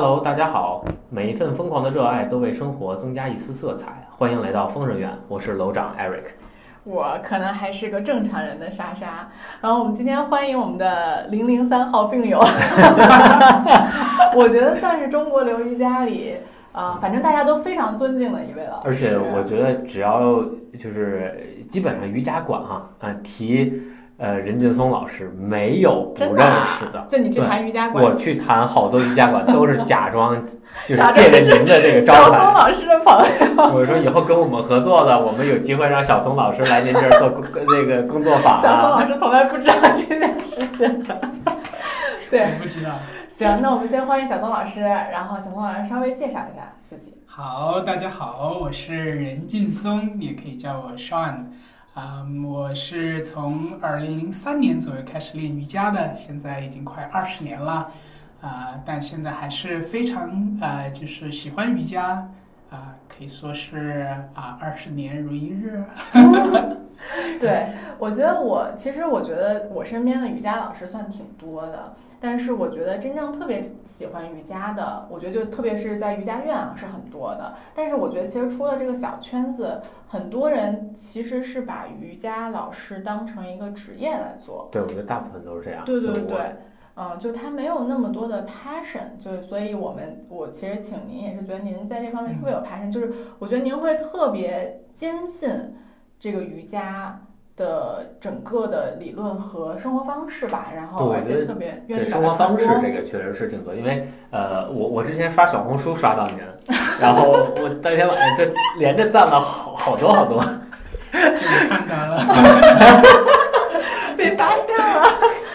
Hello，大家好！每一份疯狂的热爱都为生活增加一丝色彩。欢迎来到疯人院，我是楼长 Eric。我可能还是个正常人的莎莎。然后我们今天欢迎我们的零零三号病友，我觉得算是中国流瑜伽里，呃，反正大家都非常尊敬的一位了。而且我觉得只要就是基本上瑜伽馆哈啊提。呃，任劲松老师没有不认识的，就你去谈瑜伽馆，我去谈好多瑜伽馆都是假装，就是借着您的这个招牌。小松老师的朋友，我说以后跟我们合作了，我们有机会让小松老师来您这儿做 那个工作坊。小松老师从来不知道这件事情，对，不知道。行，那我们先欢迎小松老师，然后小松老师稍微介绍一下自己。好，大家好，我是任劲松，你也可以叫我 Sean。啊，我是从二零零三年左右开始练瑜伽的，现在已经快二十年了，啊，但现在还是非常呃，就是喜欢瑜伽，啊，可以说是啊，二十年如一日。对，我觉得我其实我觉得我身边的瑜伽老师算挺多的。但是我觉得真正特别喜欢瑜伽的，我觉得就特别是在瑜伽院啊是很多的。但是我觉得其实出了这个小圈子，很多人其实是把瑜伽老师当成一个职业来做。对，我觉得大部分都是这样。对对对，嗯，就他没有那么多的 passion，就所以我们我其实请您也是觉得您在这方面特别有 passion，就是我觉得您会特别坚信这个瑜伽。的整个的理论和生活方式吧，然后而且特别愿意生活方式这个确实是挺多，因为呃，我我之前刷小红书刷到您，然后我当天晚上就连着赞了好好多好多，看到 了，被发现了。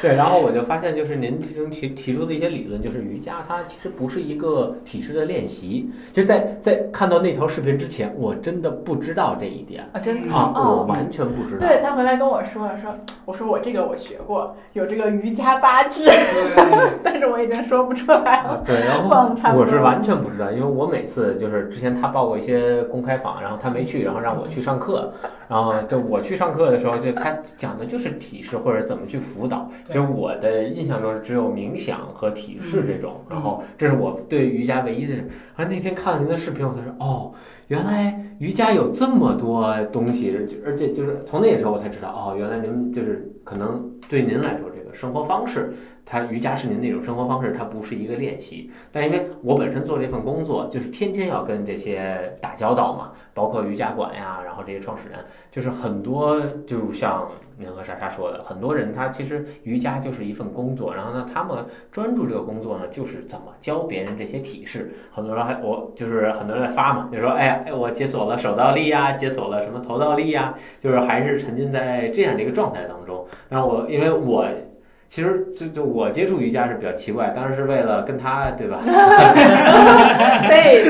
对，然后我就发现，就是您其中提提出的一些理论，就是瑜伽它其实不是一个体式的练习。就在在看到那条视频之前，我真的不知道这一点啊，真的啊，我完全不知道。对他回来跟我说了，说我说我这个我学过，有这个瑜伽八字，但是我已经说不出来了。对，然后我是完全不知道，因为我每次就是之前他报过一些公开坊，然后他没去，然后让我去上课，然后就我去上课的时候，就他讲的就是体式或者怎么去辅导。其实我的印象中只有冥想和体式这种，然后这是我对瑜伽唯一的。而那天看了您的视频，我才说哦，原来瑜伽有这么多东西，而且就是从那个时候我才知道哦，原来您就是可能对您来说这个生活方式。它瑜伽是您那种生活方式，它不是一个练习。但因为我本身做这份工作，就是天天要跟这些打交道嘛，包括瑜伽馆呀，然后这些创始人，就是很多，就像您和莎莎说的，很多人他其实瑜伽就是一份工作，然后呢，他们专注这个工作呢，就是怎么教别人这些体式。很多人还我就是很多人在发嘛，就说哎呀，哎我解锁了手倒立呀，解锁了什么头倒立呀，就是还是沉浸在这样的一个状态当中。那我因为我。其实就就我接触瑜伽是比较奇怪，当时是为了跟他，对吧？对，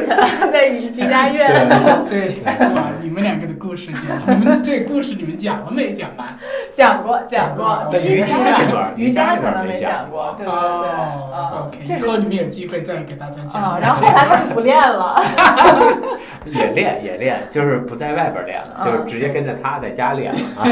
在瑜伽院。对，哇，你们两个的故事讲，你们这故事你们讲了没讲完？讲过，讲过。瑜伽这段，瑜伽可能没讲过。对对对。哦，OK。以后你们有机会再给大家讲。然后后来就不练了。也练也练，就是不在外边练了，就是直接跟着他在家练了啊。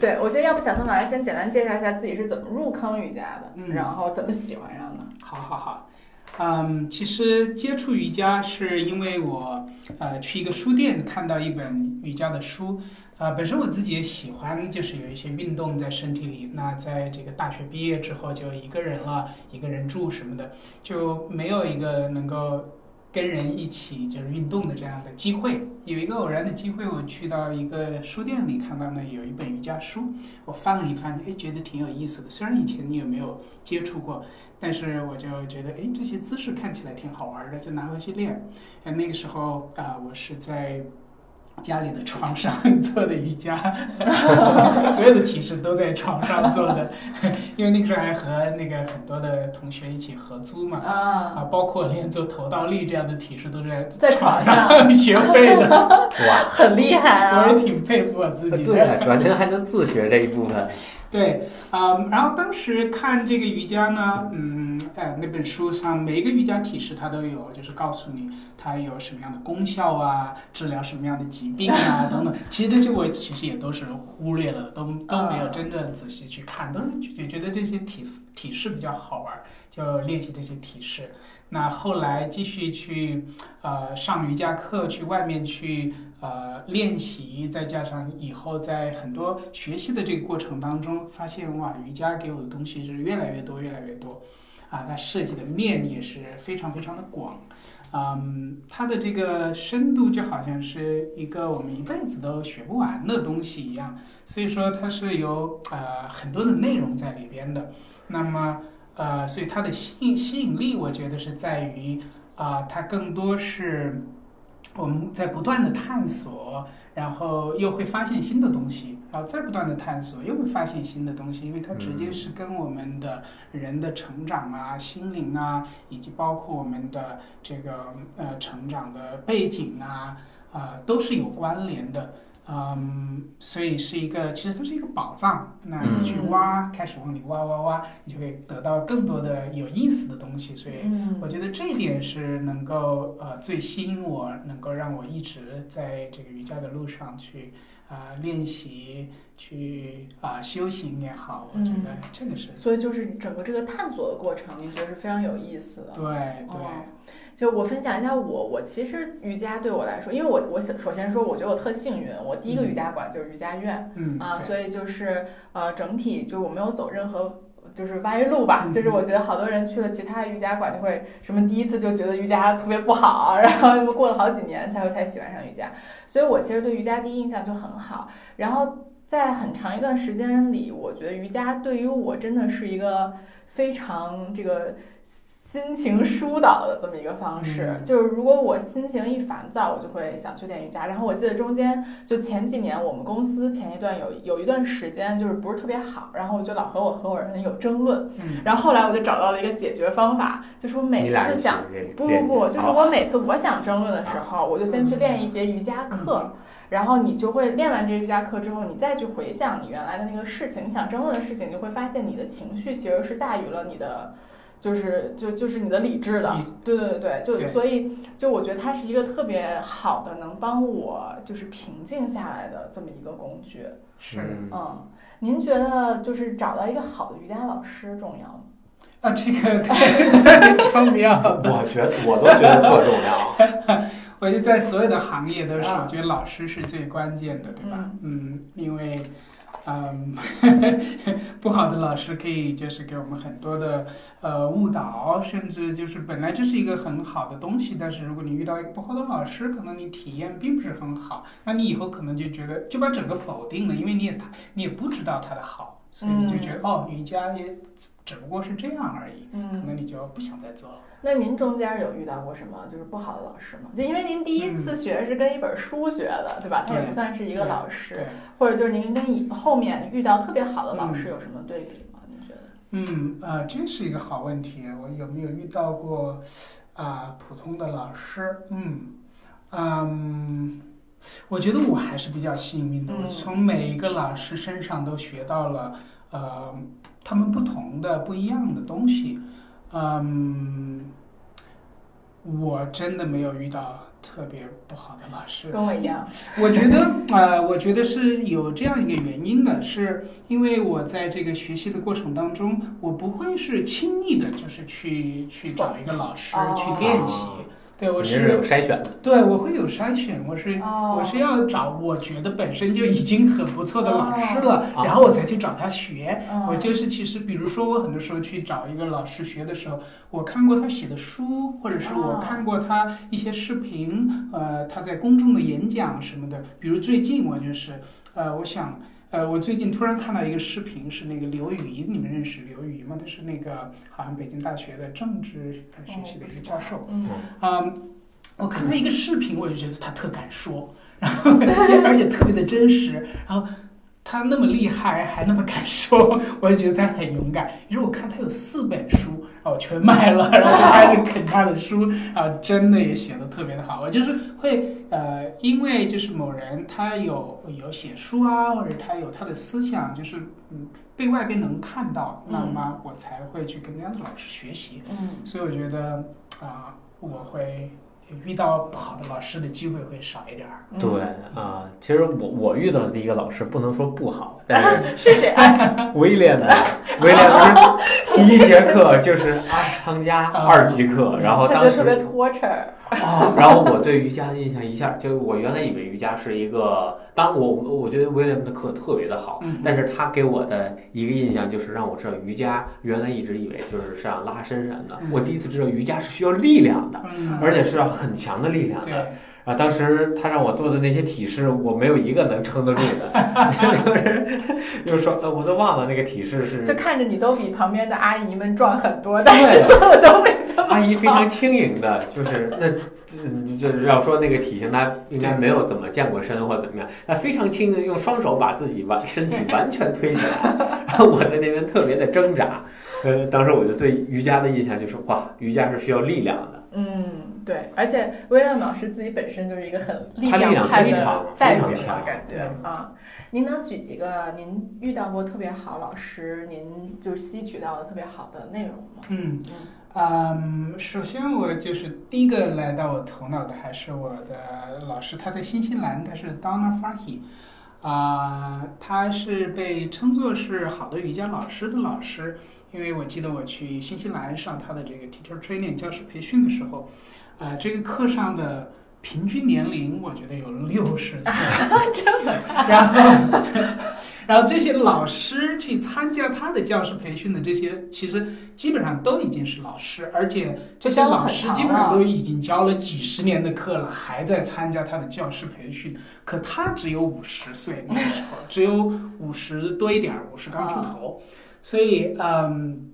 对，我觉得要不小宋老师先简单介绍一下自己是怎么入坑瑜伽的，嗯，然后怎么喜欢上的。好好好，嗯，其实接触瑜伽是因为我呃去一个书店看到一本瑜伽的书，呃，本身我自己也喜欢，就是有一些运动在身体里。那在这个大学毕业之后就一个人了，一个人住什么的，就没有一个能够。跟人一起就是运动的这样的机会，有一个偶然的机会，我去到一个书店里，看到呢有一本瑜伽书，我翻了一翻，哎，觉得挺有意思的。虽然以前你有没有接触过，但是我就觉得，哎，这些姿势看起来挺好玩的，就拿回去练。那个时候啊，我是在。家里的床上做的瑜伽，所有的体式都在床上做的，因为那个时候还和那个很多的同学一起合租嘛，啊，包括连做头倒立这样的体式都是在床上。学会的，哇，很厉害啊！我也挺佩服我自己，对，完全还能自学这一部分。对，啊，然后当时看这个瑜伽呢，嗯，呃那本书上每一个瑜伽体式它都有，就是告诉你它有什么样的功效啊，治疗什么样的疾病啊等等。其实这些我其实也都是忽略了，都都没有真正仔细去看，都是觉觉得这些体式体式比较好玩，就练习这些体式。那后来继续去呃上瑜伽课，去外面去呃练习，再加上以后在很多学习的这个过程当中，发现哇，瑜伽给我的东西是越来越多，越来越多，啊，它设计的面也是非常非常的广，嗯，它的这个深度就好像是一个我们一辈子都学不完的东西一样，所以说它是有呃很多的内容在里边的，那么。呃，所以它的吸引吸引力，我觉得是在于啊、它更多是我们在不断的探索，然后又会发现新的东西，然后再不断的探索，又会发现新的东西，因为它直接是跟我们的人的成长啊、心灵啊，以及包括我们的这个呃成长的背景啊，啊、都是有关联的。嗯，所以是一个，其实它是一个宝藏。那你去挖，开始往里挖挖挖，你就会得到更多的有意思的东西。所以嗯我觉得这一点是能够呃最吸引我，能够让我一直在这个瑜伽的路上去啊、练习，去啊、修行也好，我觉得这个是、所以就是整个这个探索的过程，你觉得是非常有意思的。对对。哦。就我分享一下我，我其实瑜伽对我来说，因为我我首首先说，我觉得我特幸运，我第一个瑜伽馆就是瑜伽院、嗯啊，所以就是呃整体就我没有走任何就是歪路吧，嗯就是我觉得好多人去了其他的瑜伽馆就会什么第一次就觉得瑜伽特别不好，然后又过了好几年才会才喜欢上瑜伽，所以我其实对瑜伽第一印象就很好，然后在很长一段时间里，我觉得瑜伽对于我真的是一个非常这个。心情疏导的这么一个方式，嗯就是如果我心情一烦躁，我就会想去练瑜伽。然后我记得中间就前几年，我们公司前一段有有一段时间就是不是特别好，然后我就老和我合伙人有争论。嗯然后后来我就找到了一个解决方法，就是我每次想不不不，就是我每次我想争论的时候，我就先去练一节瑜伽课，然后你就会练完这瑜伽课之后，你再去回想你原来的那个事情，你想争论的事情，你就会发现你的情绪其实是大于了你的。就是就就是你的理智的嗯，对对对，就对所以就我觉得它是一个特别好的能帮我就是平静下来的这么一个工具。是嗯嗯，您觉得就是找到一个好的瑜伽老师重要吗？啊，这个太重要了。我觉得我都觉得特重要。我觉得在所有的行业都是，啊我觉得老师是最关键的，对吧？嗯，因为，嗯，不好的老师可以就是给我们很多的呃误导，甚至就是本来这是一个很好的东西，但是如果你遇到一个不好的老师，可能你体验并不是很好，那你以后可能就觉得就把整个否定了，因为你也他你也不知道他的好，所以你就觉得、哦，瑜伽也只不过是这样而已，可嗯，能你就不想再做了。那您中间有遇到过什么就是不好的老师吗？就因为您第一次学是跟一本书学的，对吧？他也不算是一个老师，或者就是您跟以后面遇到特别好的老师有什么对比吗？您觉得？嗯，呃，这是一个好问题。我有没有遇到过啊、普通的老师？嗯，嗯，我觉得我还是比较幸运的，我嗯从每一个老师身上都学到了呃他们不同的、不一样的东西。嗯，我真的没有遇到特别不好的老师。跟我一样，我觉得，呃，我觉得是有这样一个原因的，是因为我在这个学习的过程当中，我不会是轻易的，就是去去找一个老师哦去练习。对我你是有，筛选的，对我会有筛选，我是哦我是要找我觉得本身就已经很不错的老师了，哦然后我才去找他学。嗯我就是其实，比如说我很多时候去找一个老师学的时候，我看过他写的书，或者是我哦看过他一些视频，呃，他在公众的演讲什么的。比如最近我就是，呃，我想，呃，我最近突然看到一个视频，是那个刘宇，你们认识刘宇吗？他是那个好像北京大学的政治呃学系的一个教授。嗯嗯，我看他一个视频，我就觉得他特敢说，然后 而且特别的真实，然后他那么厉害还那么敢说，我就觉得他很勇敢。于是我看他有四本书，然后我全卖了，然后就开始啃他的书，啊，真的也写的特别的好。我就是会呃，因为就是某人他有有写书啊，或者他有他的思想，就是嗯。被外边能看到，嗯那么我才会去跟那样的老师学习。嗯所以我觉得啊、我会遇到不好的老师的机会会少一点儿。嗯对啊、其实我我遇到的第一个老师不能说不好，但是是谁啊？威廉的威廉的第一节课就是阿什汤加二级课，然后当时他就特别 torture。哦，然后我对瑜伽的印象一下，就我原来以为瑜伽是一个，当我我觉得威廉的课特别的好，嗯但是他给我的一个印象就是让我知道瑜伽原来一直以为就是像拉伸什么的，嗯。我第一次知道瑜伽是需要力量的，嗯，而且是要很强的力量的。对，啊，当时他让我做的那些体式，我没有一个能撑得住的，就是就是说，呃，我都忘了那个体式是就看着你都比旁边的阿姨们壮很多，但是做的都没那么阿姨非常轻盈的，就是那，嗯就是要说那个体型，她应该没有怎么健过身或怎么样，她非常轻盈用双手把自己完身体完全推起来，然后我在那边特别的挣扎，呃，当时我就对瑜伽的印象就是哇，瑜伽是需要力量的，嗯，对，而且威廉老师自己本身就是一个很力量派的代表非常强感觉啊。您能举几个您遇到过特别好老师，您就吸取到的特别好的内容吗？嗯。嗯，首先我就是第一个来到我头脑的还是我的老师，他在新西兰，他是 Donna Farhi，啊、他是被称作是好的瑜伽老师的老师，因为我记得我去新西兰上他的这个 teacher training 教师培训的时候，啊、这个课上的平均年龄我觉得有六十岁，然后。然后这些老师去参加他的教师培训的这些，其实基本上都已经是老师，而且这些老师基本上都已经教了几十年的课了，还在参加他的教师培训。可他只有五十岁那个时候，只有五十多一点儿，五十刚出头。所以，嗯，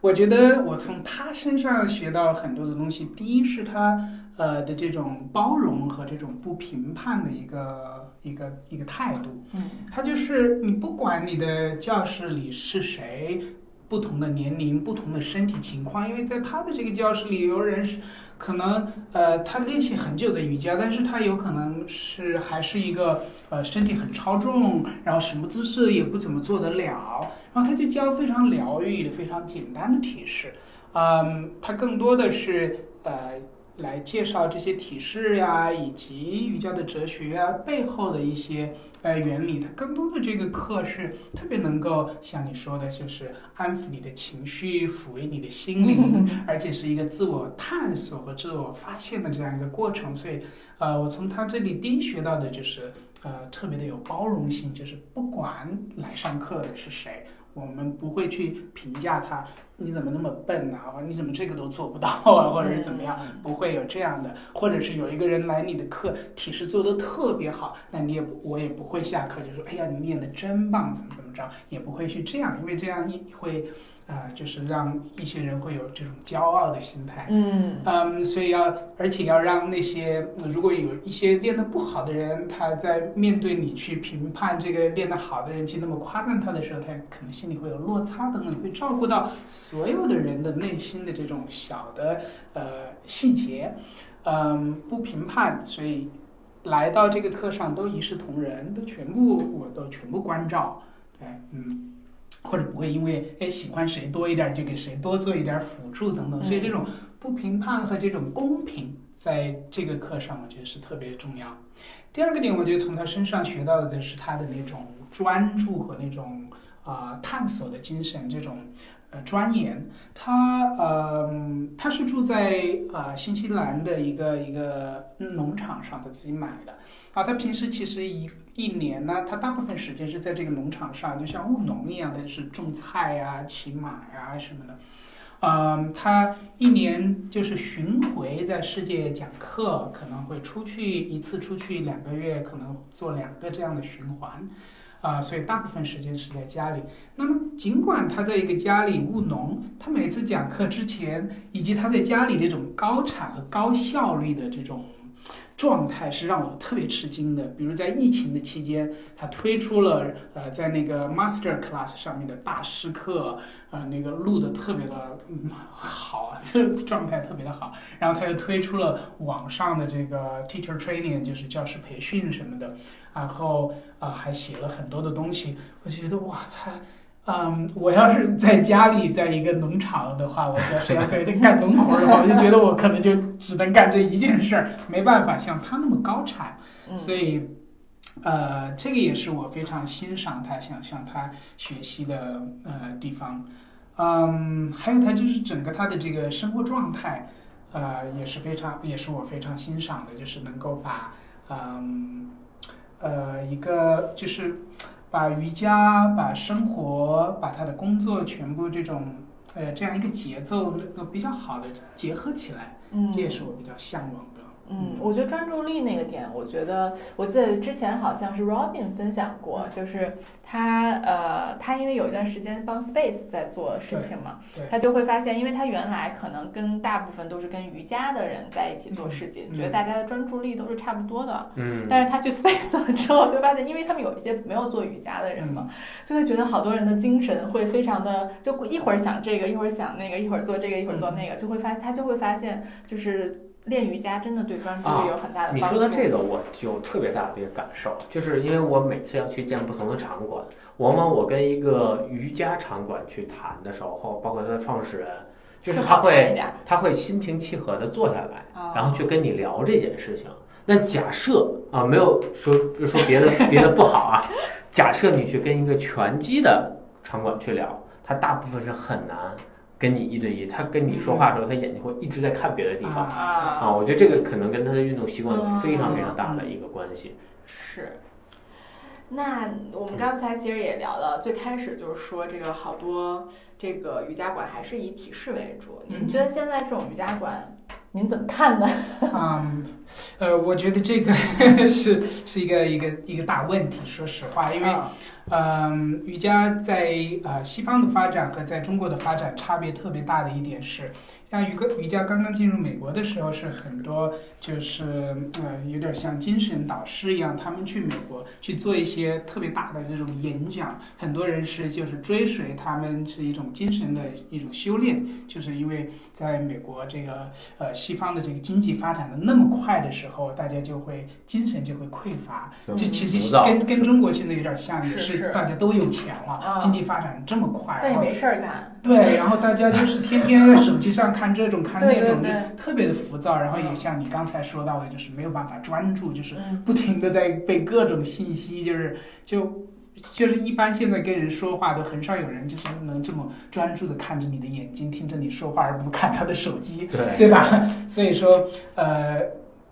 我觉得我从他身上学到很多的东西。第一是他呃的这种包容和这种不评判的一个一个一个态度。嗯他就是你不管你的教室里是谁，不同的年龄、不同的身体情况，因为在他的这个教室里，有人是可能呃他练习很久的瑜伽，但是他有可能是还是一个呃身体很超重，然后什么姿势也不怎么做得了，然后他就教非常疗愈的、非常简单的体式，嗯，他更多的是呃。来介绍这些体式呀，以及瑜伽的哲学啊背后的一些呃原理，它更多的这个课是特别能够像你说的，就是安抚你的情绪，抚慰你的心灵，而且是一个自我探索和自我发现的这样一个过程。所以，呃，我从他这里第一学到的就是，呃，特别的有包容性，就是不管来上课的是谁，我们不会去评价他，你怎么那么笨啊，或者你怎么这个都做不到啊，或者是怎么样。不会有这样的，或者是有一个人来你的课体式做得特别好，那你也我也不会下课就说哎呀你练的真棒，怎么怎么着，也不会去这样，因为这样一会啊、就是让一些人会有这种骄傲的心态。嗯嗯，所以要，而且要让那些呃如果有一些练得不好的人，他在面对你去评判这个练得好的人，去那么夸赞他的时候，他可能心里会有落差等等，你会照顾到所有的人的内心的这种小的呃细节，嗯，不评判，所以来到这个课上都一视同仁，都全部我都全部关照，对，嗯。或者不会因为哎喜欢谁多一点就给谁多做一点辅助等等，所以这种不评判和这种公平，在这个课上我觉得是特别重要。第二个点，我觉得从他身上学到的是他的那种专注和那种啊、呃探索的精神，这种呃钻研。他呃他是住在啊、呃新西兰的一个一个农场上，他自己买的。啊，他平时其实一一年呢，他大部分时间是在这个农场上，就像务农一样的，是种菜呀、骑马呀什么的。嗯，他一年就是巡回在世界讲课，可能会出去一次，出去两个月，可能做两个这样的循环。啊、所以大部分时间是在家里。那么，尽管他在一个家里务农，他每次讲课之前，以及他在家里这种高产和高效率的这种状态是让我特别吃惊的。比如在疫情的期间，他推出了呃在那个 Master Class 上面的大师课，呃那个录的特别的好啊，这状态特别的好。然后他又推出了网上的这个 Teacher Training，就是教师培训什么的，然后啊、还写了很多的东西。我就觉得哇，他嗯，我要是在家里，在一个农场的话，我就是要在这干农活的话，我就觉得我可能就只能干这一件事儿，没办法像他那么高产。嗯所以，呃，这个也是我非常欣赏他，想向他学习的呃地方。嗯，还有他就是整个他的这个生活状态，呃，也是非常，也是我非常欣赏的，就是能够把，嗯，呃，一个就是把瑜伽、把生活、把他的工作全部这种呃这样一个节奏那个比较好的结合起来，嗯这也是我比较向往的。嗯，我觉得专注力那个点，我觉得我记得之前好像是 Robin 分享过，就是他呃，他因为有一段时间帮 Space 在做事情嘛他就会发现，因为他原来可能跟大部分都是跟瑜伽的人在一起做事情，嗯觉得大家的专注力都是差不多的。嗯，但是他去 Space 了之后，就发现，因为他们有一些没有做瑜伽的人嘛，就会觉得好多人的精神会非常的，就一会儿想这个，一会儿想那个，一会儿做这个，一会儿做那个，就会发他就会发现，就是练瑜伽真的对专注力有很大的你帮助。说的这个，我有特别大的一个感受，就是因为我每次要去见不同的场馆，往往我跟一个瑜伽场馆去谈的时候，包括他的创始人，就是他会他会心平气和的坐下来，啊然后去跟你聊这件事情。那假设啊，没有说说别的 别的不好啊，假设你去跟一个拳击的场馆去聊，他大部分是很难跟你一对一，他跟你说话的时候，他眼睛会一直在看别的地方。啊啊，我觉得这个可能跟他的运动习惯有非常非常大的一个关系。是。那我们刚才其实也聊了，最开始就是说这个好多这个瑜伽馆还是以体式为主。您觉得现在这种瑜伽馆，您怎么看呢？嗯，呃，我觉得这个 是是一个一个一个大问题。说实话，因为啊嗯，瑜伽在呃西方的发展和在中国的发展差别特别大的一点是，像瑜伽瑜伽刚刚进入美国的时候，是很多就是呃有点像精神导师一样，他们去美国去做一些特别大的这种演讲，很多人是就是追随他们是一种精神的一种修炼，就是因为在美国这个呃西方的这个经济发展的那么快的时候，大家就会精神就会匮乏，就其实跟跟中国现在有点像，也是是。大家都有钱了，啊经济发展这么快，然后但也没事儿干。对，然后大家就是天天在手机上看这种看那种，就特别的浮躁，然后也嗯像你刚才说到的，就是没有办法专注，就是嗯不停的在被各种信息，就是就。就是一般现在跟人说话都很少有人就是能这么专注的看着你的眼睛，听着你说话，而不看他的手机。对，对吧？所以说，呃，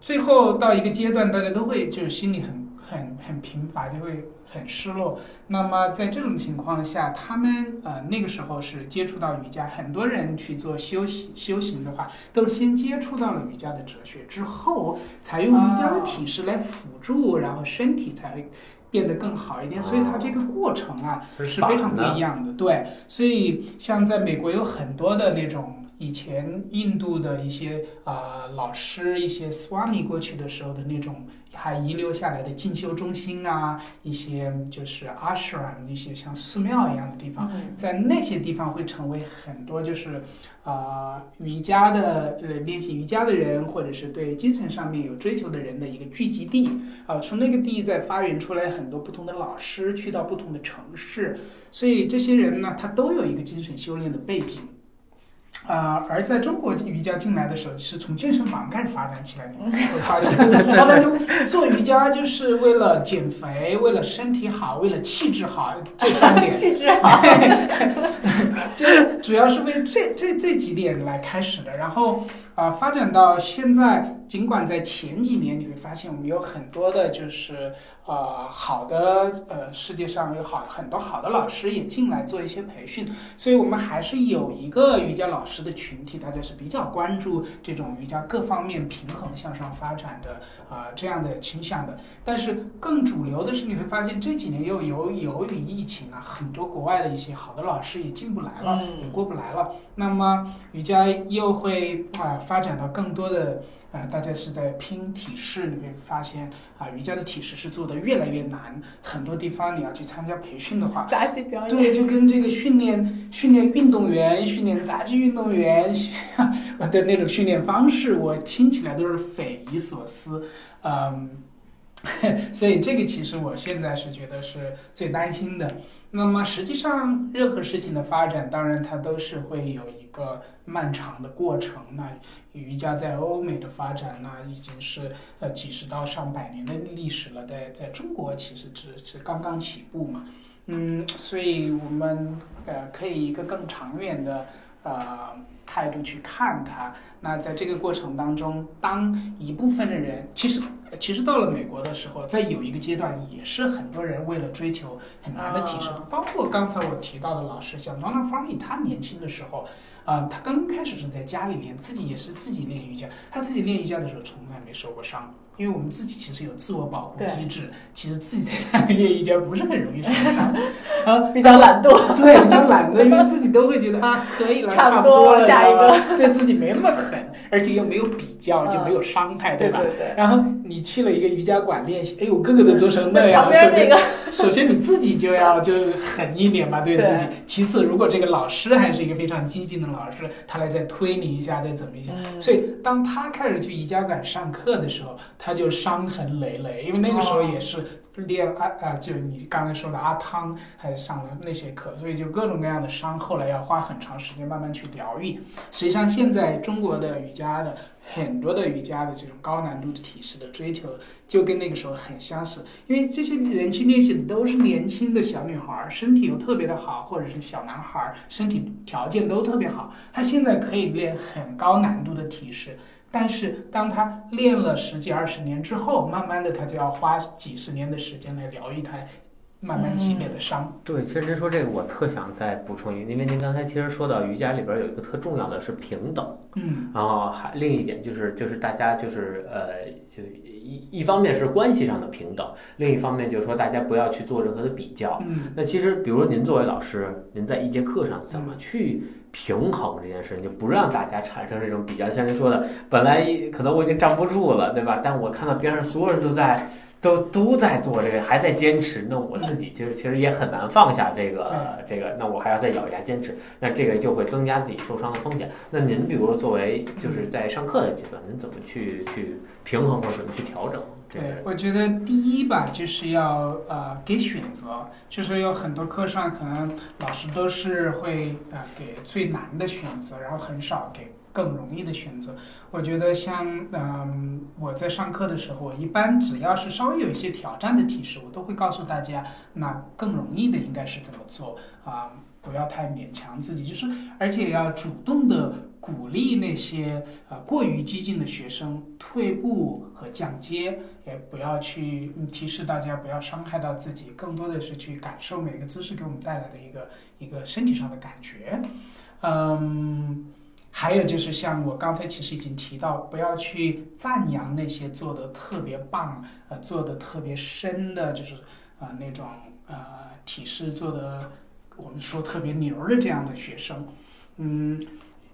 最后到一个阶段，大家都会就是心里很很很贫乏，就会很失落。那么在这种情况下，他们呃那个时候是接触到瑜伽，很多人去做修行修行的话，都是先接触到了瑜伽的哲学，之后才用瑜伽的体式来辅助，然后身体才会。变得更好一点，所以它这个过程啊，是非常不一样的。对，所以像在美国有很多的那种以前印度的一些啊、呃老师，一些 Swami 过去的时候的那种还遗留下来的进修中心啊，一些就是 ashram 那些像寺庙一样的地方，嗯在那些地方会成为很多就是啊、瑜伽的呃练习瑜伽的人，或者是对精神上面有追求的人的一个聚集地啊、从那个地再发源出来很多不同的老师，去到不同的城市，所以这些人呢，他都有一个精神修炼的背景。啊、而在中国瑜伽进来的时候，是从健身房开始发展起来的。你会发现，然后他就做瑜伽，就是为了减肥，为了身体好，为了气质好，这三点。气质好。就是主要是为这这这几点来开始的，然后啊、发展到现在，尽管在前几年你会发现我们有很多的，就是呃好的呃世界上有好很多好的老师也进来做一些培训，所以我们还是有一个瑜伽老师的群体，大家是比较关注这种瑜伽各方面平衡向上发展的啊、这样的倾向的。但是更主流的是，你会发现这几年又有由于疫情啊，很多国外的一些好的老师也进不来了，嗯也过不来了。那么瑜伽又会啊、发展到更多的啊、大家是在拼体式，你会发现啊、瑜伽的体式是做的越来越难，很多地方你要去参加培训的话，杂技表演。对，就跟这个训练训练运动员、训练杂技运动员 的那种训练方式，我听起来都是匪夷所思。嗯，所以这个其实我现在是觉得是最担心的。那么实际上，任何事情的发展，当然它都是会有一个漫长的过程。那瑜伽在欧美的发展，那已经是呃几十到上百年的历史了。在在中国，其实只是刚刚起步嘛。嗯，所以我们呃可以一个更长远的呃态度去看它。那在这个过程当中，当一部分的人，其实其实到了美国的时候，在有一个阶段，也是很多人为了追求很难的提升，包括刚才我提到的老师，像 Nona Farley，他年轻的时候，啊，他刚开始是在家里练，自己也是自己练瑜伽，他自己练瑜伽的时候从来没受过伤。因为我们自己其实有自我保护机制，其实自己在家里练瑜伽不是很容易受伤，啊，比较懒惰，对，比较懒惰，因为自己都会觉得啊，可以 了，差不多了，下一个，对自己没那么狠，而且又没有比较，就没有伤害，对吧？对对。然后你去了一个瑜伽馆练习，哎呦，个个都做成那样，旁边那个，首先你自己就要就是狠一点吧，对自己。其次，如果这个老师还是一个非常激进的老师，他来再推你一下，再怎么一下，所以当他开始去瑜伽馆上课的时候，他就伤痕。累累，因为那个时候也是练阿啊，就你刚才说的阿汤，还上了那些课，所以就各种各样的伤，后来要花很长时间慢慢去疗愈。实际上，现在中国的瑜伽的很多的瑜伽的这种高难度的体式的追求，就跟那个时候很相似。因为这些人去练习的都是年轻的小女孩，身体又特别的好，或者是小男孩，身体条件都特别好，他现在可以练很高难度的体式。但是，当他练了十几二十年之后，慢慢的他就要花几十年的时间来疗愈他慢慢积累的伤。对，其实您说这个，我特想再补充一个，因为您刚才其实说到瑜伽里边有一个特重要的是平等，嗯，然后还另一点就是就是大家就是呃，就一一方面是关系上的平等，另一方面就是说大家不要去做任何的比较。嗯，那其实比如您作为老师，您在一节课上怎么去？平衡这件事，就不让大家产生这种比较。像您说的，本来可能我已经站不住了，对吧？但我看到边上所有人都在，都都在做这个，还在坚持，那我自己其实其实也很难放下这个这个。那我还要再咬牙坚持，那这个就会增加自己受伤的风险。那您比如说作为就是在上课的阶段，您怎么去去平衡或者怎么去调整？对，我觉得第一吧，就是要呃给选择，就是有很多课上可能老师都是会呃给最难的选择，然后很少给更容易的选择。我觉得像嗯我在上课的时候，一般只要是稍微有一些挑战的提示，我都会告诉大家，那更容易的应该是怎么做啊，不要太勉强自己，就是而且要主动的。鼓励那些呃过于激进的学生退步和降阶，也不要去提示大家不要伤害到自己，更多的是去感受每个姿势给我们带来的一个一个身体上的感觉。嗯，还有就是像我刚才其实已经提到，不要去赞扬那些做的特别棒、呃做的特别深的，就是啊那种呃体式做的我们说特别牛的这样的学生，嗯。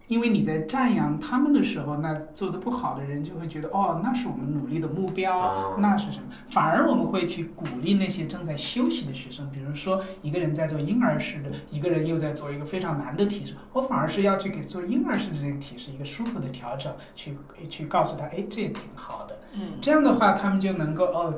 因为你在赞扬他们的时候，那做的不好的人就会觉得，哦，那是我们努力的目标，那是什么？反而我们会去鼓励那些正在休息的学生，比如说一个人在做婴儿式的，一个人又在做一个非常难的体式，我反而是要去给做婴儿式的这个体式一个舒服的调整，去去告诉他，哎，这也挺好的。嗯，这样的话，他们就能够哦，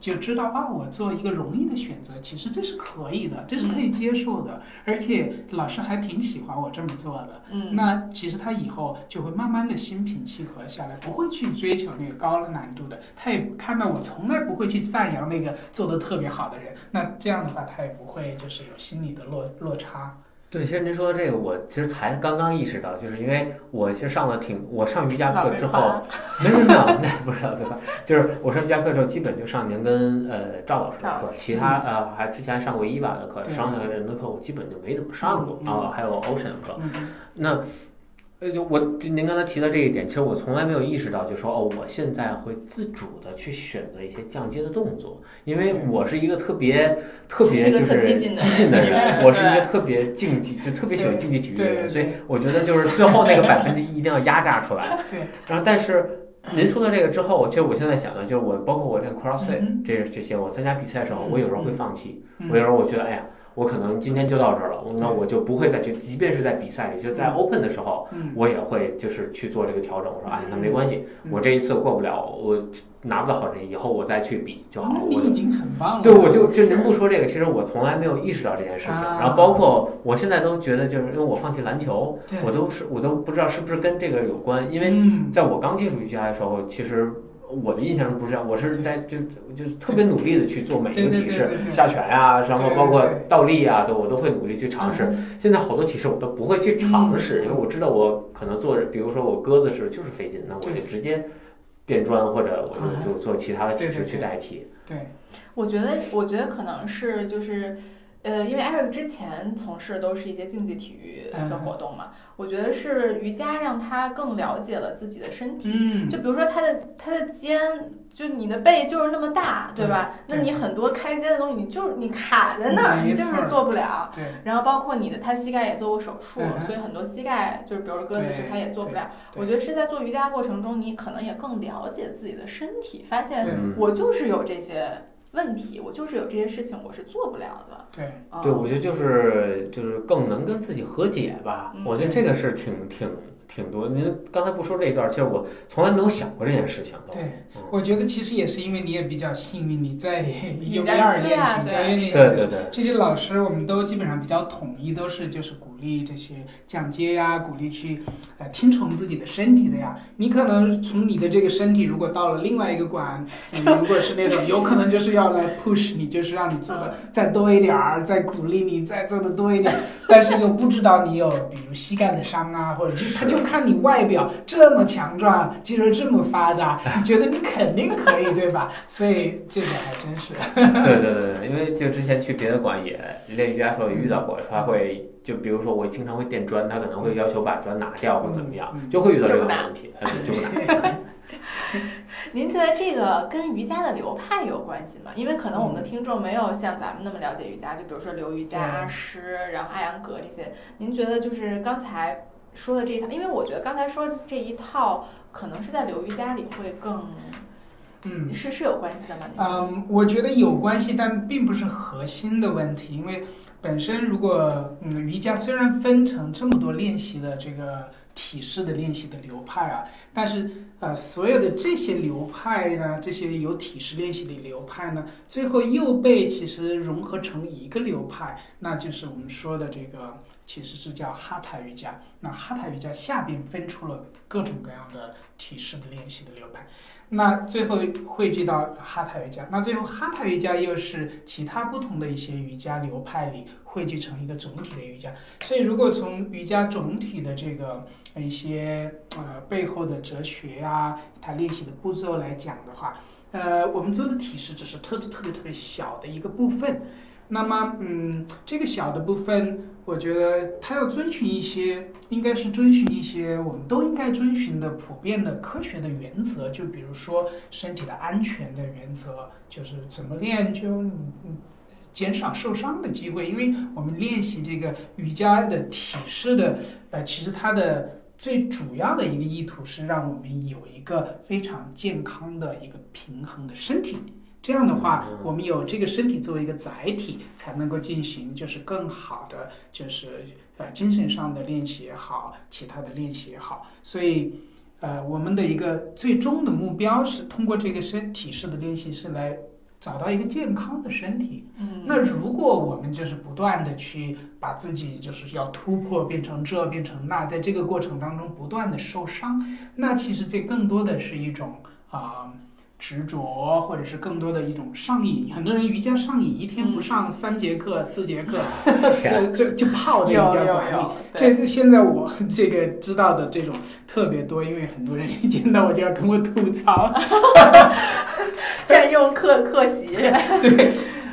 就就知道啊，我做一个容易的选择，其实这是可以的，这是可以接受的，而且老师还挺喜欢我这么做的。嗯，那。其实他以后就会慢慢的心平气和下来，不会去追求那个高的难度的。他也看到我从来不会去赞扬那个做的特别好的人，那这样的话他也不会就是有心理的落落差。对，其实您说的这个，我其实才刚刚意识到，就是因为我其实上了挺，我上瑜伽课之后，没有没有，那不是老对吧？就是我上瑜伽课之后，基本就上您跟呃赵老师的课，其他呃还之前上过伊娃的课，上的人的课我基本就没怎么上过啊，还有 Ocean 的课，那。呃，就我您刚才提到这一点，其实我从来没有意识到，就说哦，我现在会自主的去选择一些降阶的动作，因为我是一个特别特别就是激进的人，我是一个特别竞技，就特别喜欢竞技体育的人，所以我觉得就是最后那个百分之一一定要压榨出来。对。然后，但是您说到这个之后，其实我现在想的就是，我包括我练 CrossFit 这这些，我参加比赛的时候，我有时候会放弃，我有时候我觉得，哎呀。我可能今天就到这儿了，那我就不会再去，即便是在比赛里，就在 Open 的时候，嗯我也会就是去做这个调整。我说，哎，那没关系，嗯我这一次过不了，我拿不到好成绩，以后我再去比就好了。你已经很棒了。对，我就就您不说这个，其实我从来没有意识到这件事情。啊然后包括我现在都觉得，就是因为我放弃篮球，我都是我都不知道是不是跟这个有关。因为嗯在我刚接触瑜伽的时候，其实我的印象中不是这样，我是在就就特别努力的去做每一个体式下拳呀，然后包括倒立啊，都我都会努力去尝试。嗯现在好多体式我都不会去尝试，嗯因为我知道我可能做，比如说我鸽子式就是费劲，那我就直接变砖或者我就就做其他的体式去代替。对，我觉得，我觉得可能是就是，呃，因为 Eric 之前从事的都是一些竞技体育的活动嘛，我觉得是瑜伽让他更了解了自己的身体。嗯，就比如说他的他的肩，就你的背就是那么大，对吧？对那你很多开肩的东西，你就是你卡在那儿，你就是做不了。对，然后包括你的，他膝盖也做过手术，嗯所以很多膝盖就是，比如说鸽子式，他也做不了。我觉得是在做瑜伽过程中，你可能也更了解自己的身体，发现我就是有这些问题，我就是有这些事情，我是做不了的。对，啊对，我觉得就是就是更能跟自己和解吧。嗯我觉得这个是挺挺挺多。您刚才不说这一段，其实我从来没有想过这件事情。对嗯我觉得其实也是因为你也比较幸运，你在幼儿在园练对啊习、教练练习对对对，这些老师我们都基本上比较统一，都是就是鼓励这些降阶呀，鼓励去呃听从自己的身体的呀。你可能从你的这个身体，如果到了另外一个馆，你如果是那种有可能就是要来 push 你，就是让你做的再多一点儿，再鼓励你再做的多一点，但是又不知道你有比如膝盖的伤啊，或者就他就看你外表这么强壮，肌肉这么发达，你觉得你肯定可以，对吧？所以这个还真是。对对对对，因为就之前去别的馆也练瑜伽时候也遇到过，他会就比如说我经常会垫砖，他可能会要求把砖拿掉或怎么样，嗯就会遇到这个问题，哎对就不拿。您觉得这个跟瑜伽的流派有关系吗？因为可能我们的听众没有像咱们那么了解瑜伽，就比如说流瑜伽、师，然后艾扬格这些。您觉得就是刚才说的这一套，因为我觉得刚才说这一套可能是在流瑜伽里会更嗯。是是有关系的吗？嗯，我觉得有关系，但并不是核心的问题。因为本身如果嗯，瑜伽虽然分成这么多练习的这个体式的练习的流派啊，但是呃，所有的这些流派呢，这些有体式练习的流派呢，最后又被其实融合成一个流派，那就是我们说的这个其实是叫哈塔瑜伽。那哈塔瑜伽下边分出了各种各样的体式的练习的流派。那最后汇聚到哈塔瑜伽，那最后哈塔瑜伽又是其他不同的一些瑜伽流派里汇聚成一个总体的瑜伽。所以，如果从瑜伽总体的这个一些呃背后的哲学呀、它练习的步骤来讲的话，呃，我们做的体式只是特特别特别小的一个部分。那么，嗯，这个小的部分，我觉得它要遵循一些，应该是遵循一些我们都应该遵循的普遍的科学的原则，就比如说身体的安全的原则，就是怎么练就嗯减少受伤的机会，因为我们练习这个瑜伽的体式的，呃，其实它的。最主要的一个意图是让我们有一个非常健康的一个平衡的身体，这样的话，我们有这个身体作为一个载体，才能够进行就是更好的就是呃精神上的练习也好，其他的练习也好。所以，呃，我们的一个最终的目标是通过这个身体式的练习是来找到一个健康的身体。嗯，那如果我们就是不断的去把自己就是要突破，变成这变成那，在这个过程当中不断的受伤，那其实这更多的是一种啊。执着，或者是更多的一种上瘾。很多人瑜伽上瘾，一天不上三节课、四节课，就就就泡在瑜伽馆里。这这现在我 这个知道的这种特别多，因为很多人一见到我就要跟我吐槽，占用课课席，对，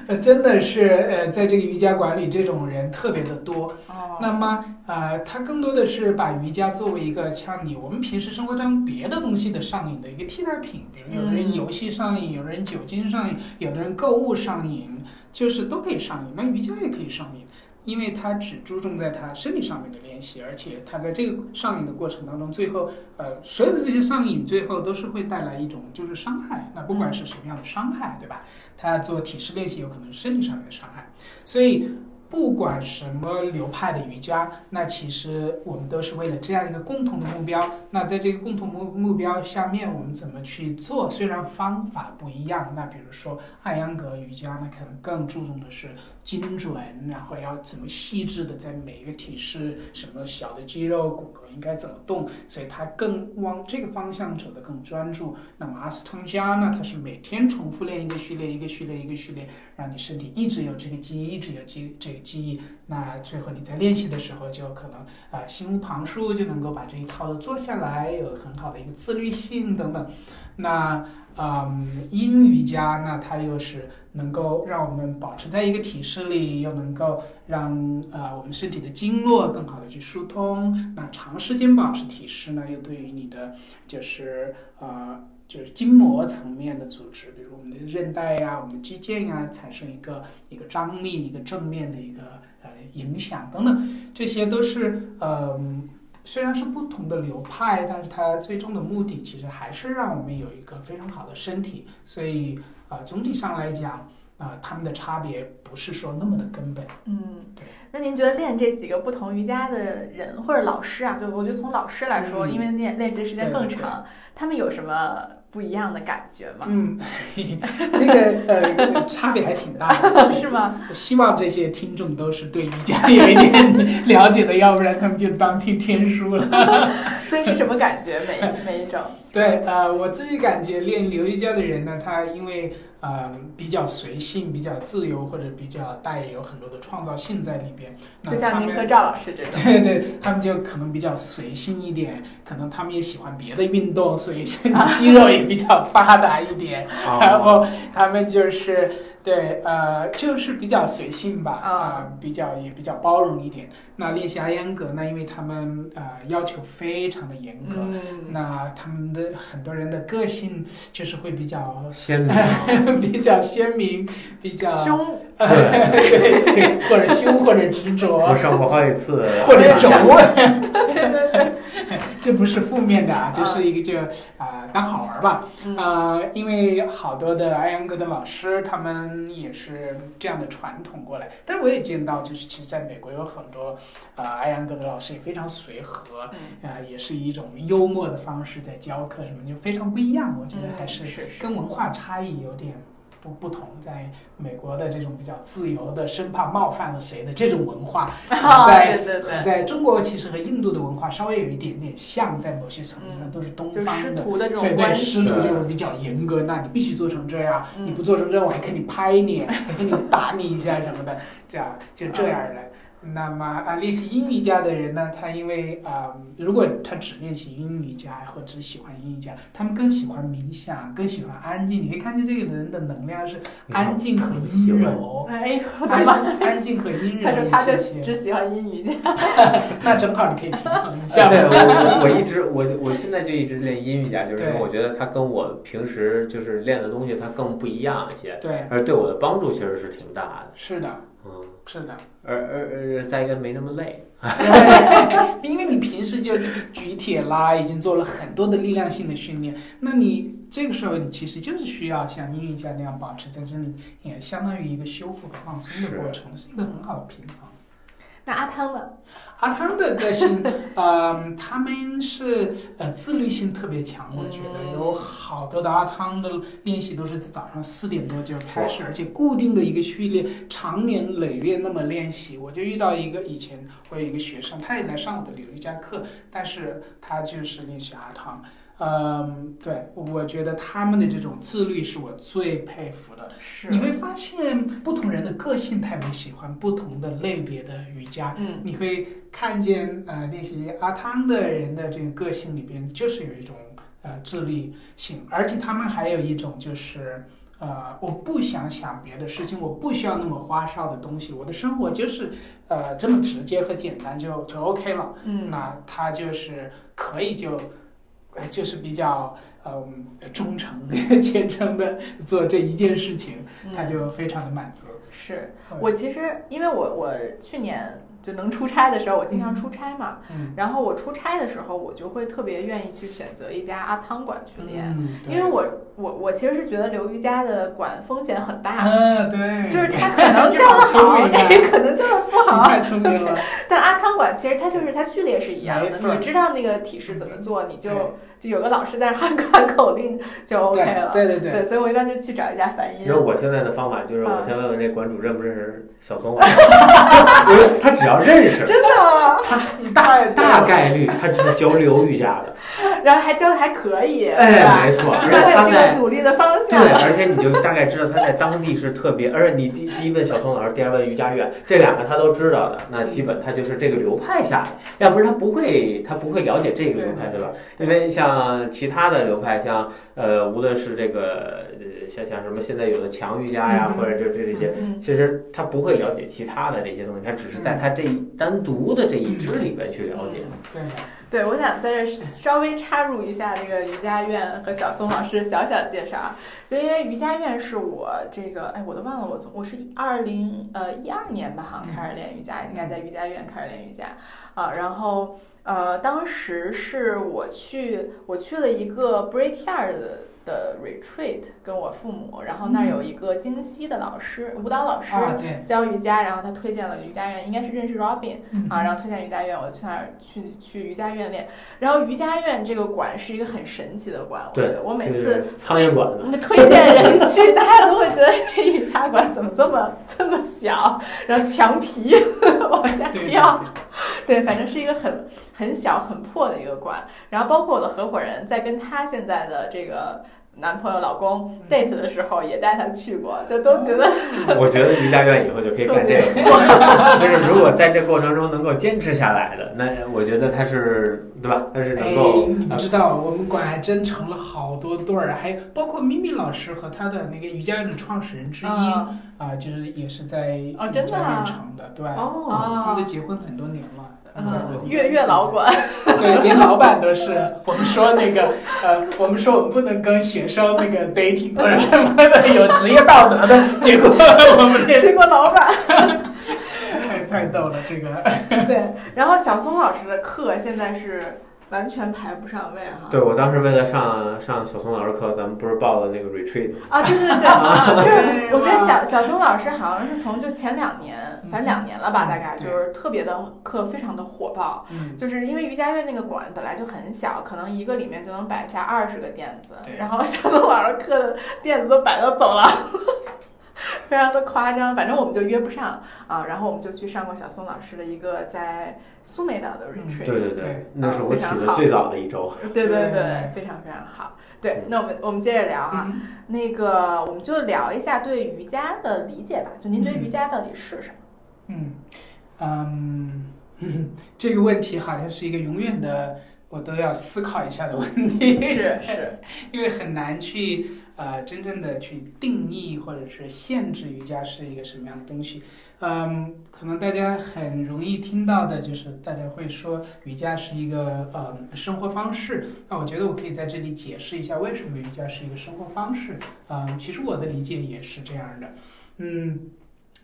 呃，真的是呃，在这个瑜伽馆里，这种人特别的多。哦，那么，呃，他更多的是把瑜伽作为一个像你我们平时生活中别的东西的上瘾的一个替代品，比如有的人嗯游戏上瘾，有的人酒精上瘾，有的人购物上瘾，就是都可以上瘾。那瑜伽也可以上瘾，因为它只注重在它身体上面的练习，而且它在这个上瘾的过程当中，最后，呃，所有的这些上瘾最后都是会带来一种就是伤害。那不管是什么样的伤害，对吧？他做体式练习有可能是身体上面的伤害，所以不管什么流派的瑜伽，那其实我们都是为了这样一个共同的目标。那在这个共同目目标下面，我们怎么去做？虽然方法不一样，那比如说艾扬格瑜伽，那可能更注重的是精准，然后要怎么细致的在每一个体式，什么小的肌肉骨骼应该怎么动，所以它更往这个方向走的更专注。那么阿斯汤加呢，它是每天重复练一个序列，一个序列，一个序列，让你身体一直有这个记忆，一直有记这个记忆。那最后你在练习的时候，就可能啊心无旁骛，就能够把这一套的做下来，有很好的一个自律性等等。那嗯，阴瑜伽那它又是能够让我们保持在一个体式里，又能够让呃我们身体的经络更好的去疏通。那长时间保持体式呢，又对于你的就是呃就是筋膜层面的组织，比如我们的韧带呀、我们的肌腱呀，产生一个一个张力、一个正面的一个呃影响等等，这些都是嗯。虽然是不同的流派，但是它最终的目的其实还是让我们有一个非常好的身体。所以，呃，总体上来讲，啊、他们的差别不是说那么的根本。嗯对，那您觉得练这几个不同瑜伽的人或者老师啊，就我觉得从老师来说，嗯因为练练习时间更对对长，他们有什么不一样的感觉吗？嗯，这个呃差别还挺大的。是吗？我希望这些听众都是对瑜伽有一点 了解的，要不然他们就当听天书了。所以是什么感觉？每每一种？对，呃，我自己感觉练刘瑜伽的人呢，他因为呃比较随性、比较自由，或者比较带有很多的创造性在里边。那就像您和赵老师这种。对 对，他们就可能比较随性一点，可能他们也喜欢别的运动，所以身 体 肌肉也比较发达一点。然后他们就是对呃，就是比较随性吧，啊啊、比较也比较包容一点。那练习阿烟格呢，因为他们呃要求非常的严格，嗯，那他们的很多人的个性就是会比较鲜明，比较鲜明，比较胸对对，或者凶或者执着我，上过好几次，或者 轴，对对对，这不是负面的啊，这是一个就啊、当好玩吧。嗯啊，因为好多的艾扬格的老师，他们也是这样的传统过来。但是我也见到，就是其实在美国有很多啊、艾扬格的老师也非常随和，嗯啊、也是一种幽默的方式在教课，什么就非常不一样。我觉得还是跟文化差异有点不不同。在美国的这种比较自由的，生怕冒犯了谁的这种文化，啊在对对对，在中国其实和印度的文化稍微有一点点像，在某些层面上都是东方的。嗯徒的这所以对。师徒就是比较严格，那你必须做成这样，嗯你不做成这样，我还给你拍你，还给你打你一下什么的，这样就这样的。那么啊，练习阴瑜伽的人呢，他因为啊、如果他只练习阴瑜伽或只喜欢阴瑜伽，他们更喜欢冥想，更喜欢安静。你可以看见这个人的能量是安静和阴柔，哎！安安静和阴柔他说他就一些些。只喜欢阴瑜伽。那正好你可以平衡一下对，下。我我一直我我现在就一直练阴瑜伽，就是对说我觉得它跟我平时就是练的东西它更不一样一些，对，而对我的帮助其实是挺大的。是的，嗯，是的。而而而再一个没那么累。因为你平时就举铁啦，已经做了很多的力量性的训练，那你这个时候你其实就是需要像英语家那样保持在这里，也相当于一个修复和放松的过程，是一个很好的平衡。那阿汤呢？阿汤的个性，嗯，他们是呃自律性特别强，我觉得嗯有好多的阿汤的练习都是在早上四点多就开始，而且固定的一个序列，长年累月那么练习。我就遇到一个以前我有一个学生，他也来上我的流瑜伽课，但是他就是练习阿汤。嗯，对，我觉得他们的这种自律是我最佩服的。是你会发现不同人的个性他们喜欢不同的类别的瑜伽，嗯你会看见呃练习阿汤的人的这个个性里边，就是有一种呃自律性，而且他们还有一种就是呃我不想想别的事情，我不需要那么花哨的东西，我的生活就是呃这么直接和简单就就 OK 了。嗯那他就是可以就。呃，就是比较嗯忠诚、虔诚的做这一件事情，他嗯就非常的满足。是我其实因为我我去年就能出差的时候，我经常出差嘛。嗯。然后我出差的时候，我就会特别愿意去选择一家阿汤馆去练，嗯，因为我我我其实是觉得刘瑜伽的馆风险很大，嗯对，就是它可能你教的好聪好，明啊哎，可能教的不好。太聪明了，但阿汤馆其实它就是它序列是一样的，你知道那个体式怎么做，你就对就有个老师在那喊喊口令就 OK 了。对对对对，所以我一般就去找一家梵音你。说我现在的方法就是，啊我先问问那馆主认不认识小松老师，因为他只要认识，真的吗？你大 大概率他就是教流瑜伽的。然后还教的还可以，对哎，没错，而且他在个努力的方向对，而且你就大概知道他在当地是特别，而且你第第一问小松老师，第二问瑜伽院，这两个他都知道的，那基本他就是这个流派下的，要不然他不会他不会了解这个流派，对吧？因为像其他的流派，像呃，无论是这个呃，像像什么现在有的强瑜伽呀，嗯。或者就这这些，嗯，其实他不会了解其他的这些东西，他只是在他这一单独的这一支里边去了解。对，对，我想在这稍微插入一下这个瑜伽院和小松老师小小介绍。啊，就因为瑜伽院是我这个，哎，我都忘了，我从我是二零呃一二年吧，好像开始练瑜伽，应该在瑜伽院开始练瑜伽。啊，然后呃，当时是我去我去了一个 Breakyard 的。的 retreat 跟我父母，然后那儿有一个京西的老师，舞蹈老师教瑜伽，然后他推荐了瑜伽院，应该是认识 Robin，嗯啊，然后推荐瑜伽院，我去那儿去去瑜伽院练。然后瑜伽院这个馆是一个很神奇的馆，我觉对得我每次就是苍蝇馆推荐人去，大家都会觉得这瑜伽馆怎么这么这么小，然后墙皮 往下对掉，对，反正是一个很很小很破的一个馆。然后包括我的合伙人在跟他现在的这个。男朋友、老公 date 的时候也带他去过，就都觉得我觉得瑜伽院以后就可以干这个。就是如果在这过程中能够坚持下来的，那我觉得他是对吧？他是能哎够，你不知道，我们馆还真成了好多对儿，还有包括咪咪老师和他的那个瑜伽院的创始人之一啊、啊就是也是在瑜哦真的伽啊院成的，对，哦，他们都啊，结婚很多年了。月月老管，对，连老板都是。我们说那个，呃，我们说我们不能跟学生那个 dating 或者什么的，有职业道德的。结果我们这结果老板。太太逗了，这个。对，然后小松老师的课现在是完全排不上位哈。对我当时为了上上小松老师课，咱们不是报了那个 retreat 吗？啊，对对对，就是我觉得小小松老师好像是从就前两年，反正两年了吧，大概嗯就是特别的课非常的火爆。嗯，就是因为瑜伽院那个馆本来就很小，可能一个里面就能摆下二十个垫子，对。然后小松老师课的垫子都摆到走廊，非常的夸张。反正我们就约不上啊，然后我们就去上过小松老师的一个在苏梅岛的嗯 retreat，、对对对对，那是我起的最早的一周。对对对对非常非常好。对，那我们我们接着聊啊，嗯那个我们就聊一下对瑜伽的理解吧。就您对瑜伽到底是什么？嗯嗯嗯，这个问题好像是一个永远的我都要思考一下的问题。是是，因为很难去呃真正的去定义或者是限制瑜伽是一个什么样的东西。嗯，可能大家很容易听到的就是大家会说瑜伽是一个呃生活方式。那我觉得我可以在这里解释一下为什么瑜伽是一个生活方式。嗯，其实我的理解也是这样的。嗯，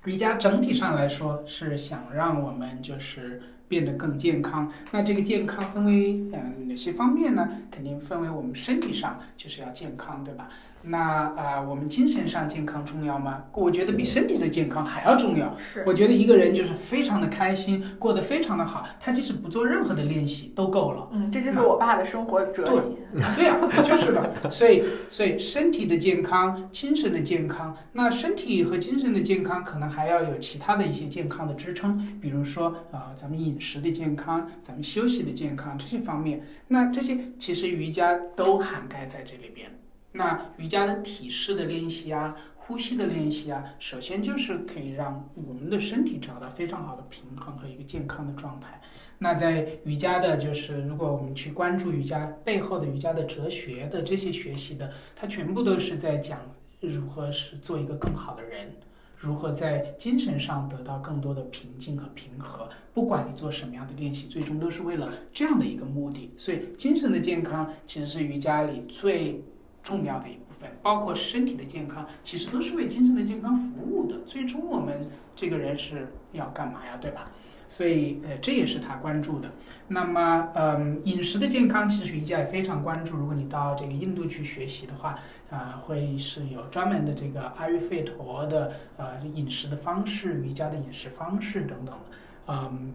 瑜伽整体上来说是想让我们就是变得更健康。那这个健康分为嗯哪些方面呢？肯定分为我们身体上就是要健康，对吧？那啊、呃我们精神上健康重要吗？我觉得比身体的健康还要重要。是我觉得一个人就是非常的开心，过得非常的好，他即使不做任何的练习都够了。嗯，这就是我爸的生活哲理。对呀、就是的。所以，所以身体的健康、精神的健康，那身体和精神的健康，可能还要有其他的一些健康的支撑，比如说啊、呃咱们饮食的健康，咱们休息的健康这些方面。那这些其实瑜伽都涵盖在这里边。那瑜伽的体式的练习啊，呼吸的练习啊，首先就是可以让我们的身体找到非常好的平衡和一个健康的状态。那在瑜伽的，就是如果我们去关注瑜伽背后的瑜伽的哲学的这些学习的，它全部都是在讲如何是做一个更好的人，如何在精神上得到更多的平静和平和。不管你做什么样的练习，最终都是为了这样的一个目的。所以，精神的健康其实是瑜伽里最重要的一部分，包括身体的健康，其实都是为精神的健康服务的。最终，我们这个人是要干嘛呀？对吧？所以呃这也是他关注的。那么嗯，饮食的健康其实瑜伽也非常关注。如果你到这个印度去学习的话，啊，会是有专门的这个阿育吠陀的呃饮食的方式、瑜伽的饮食方式等等，嗯，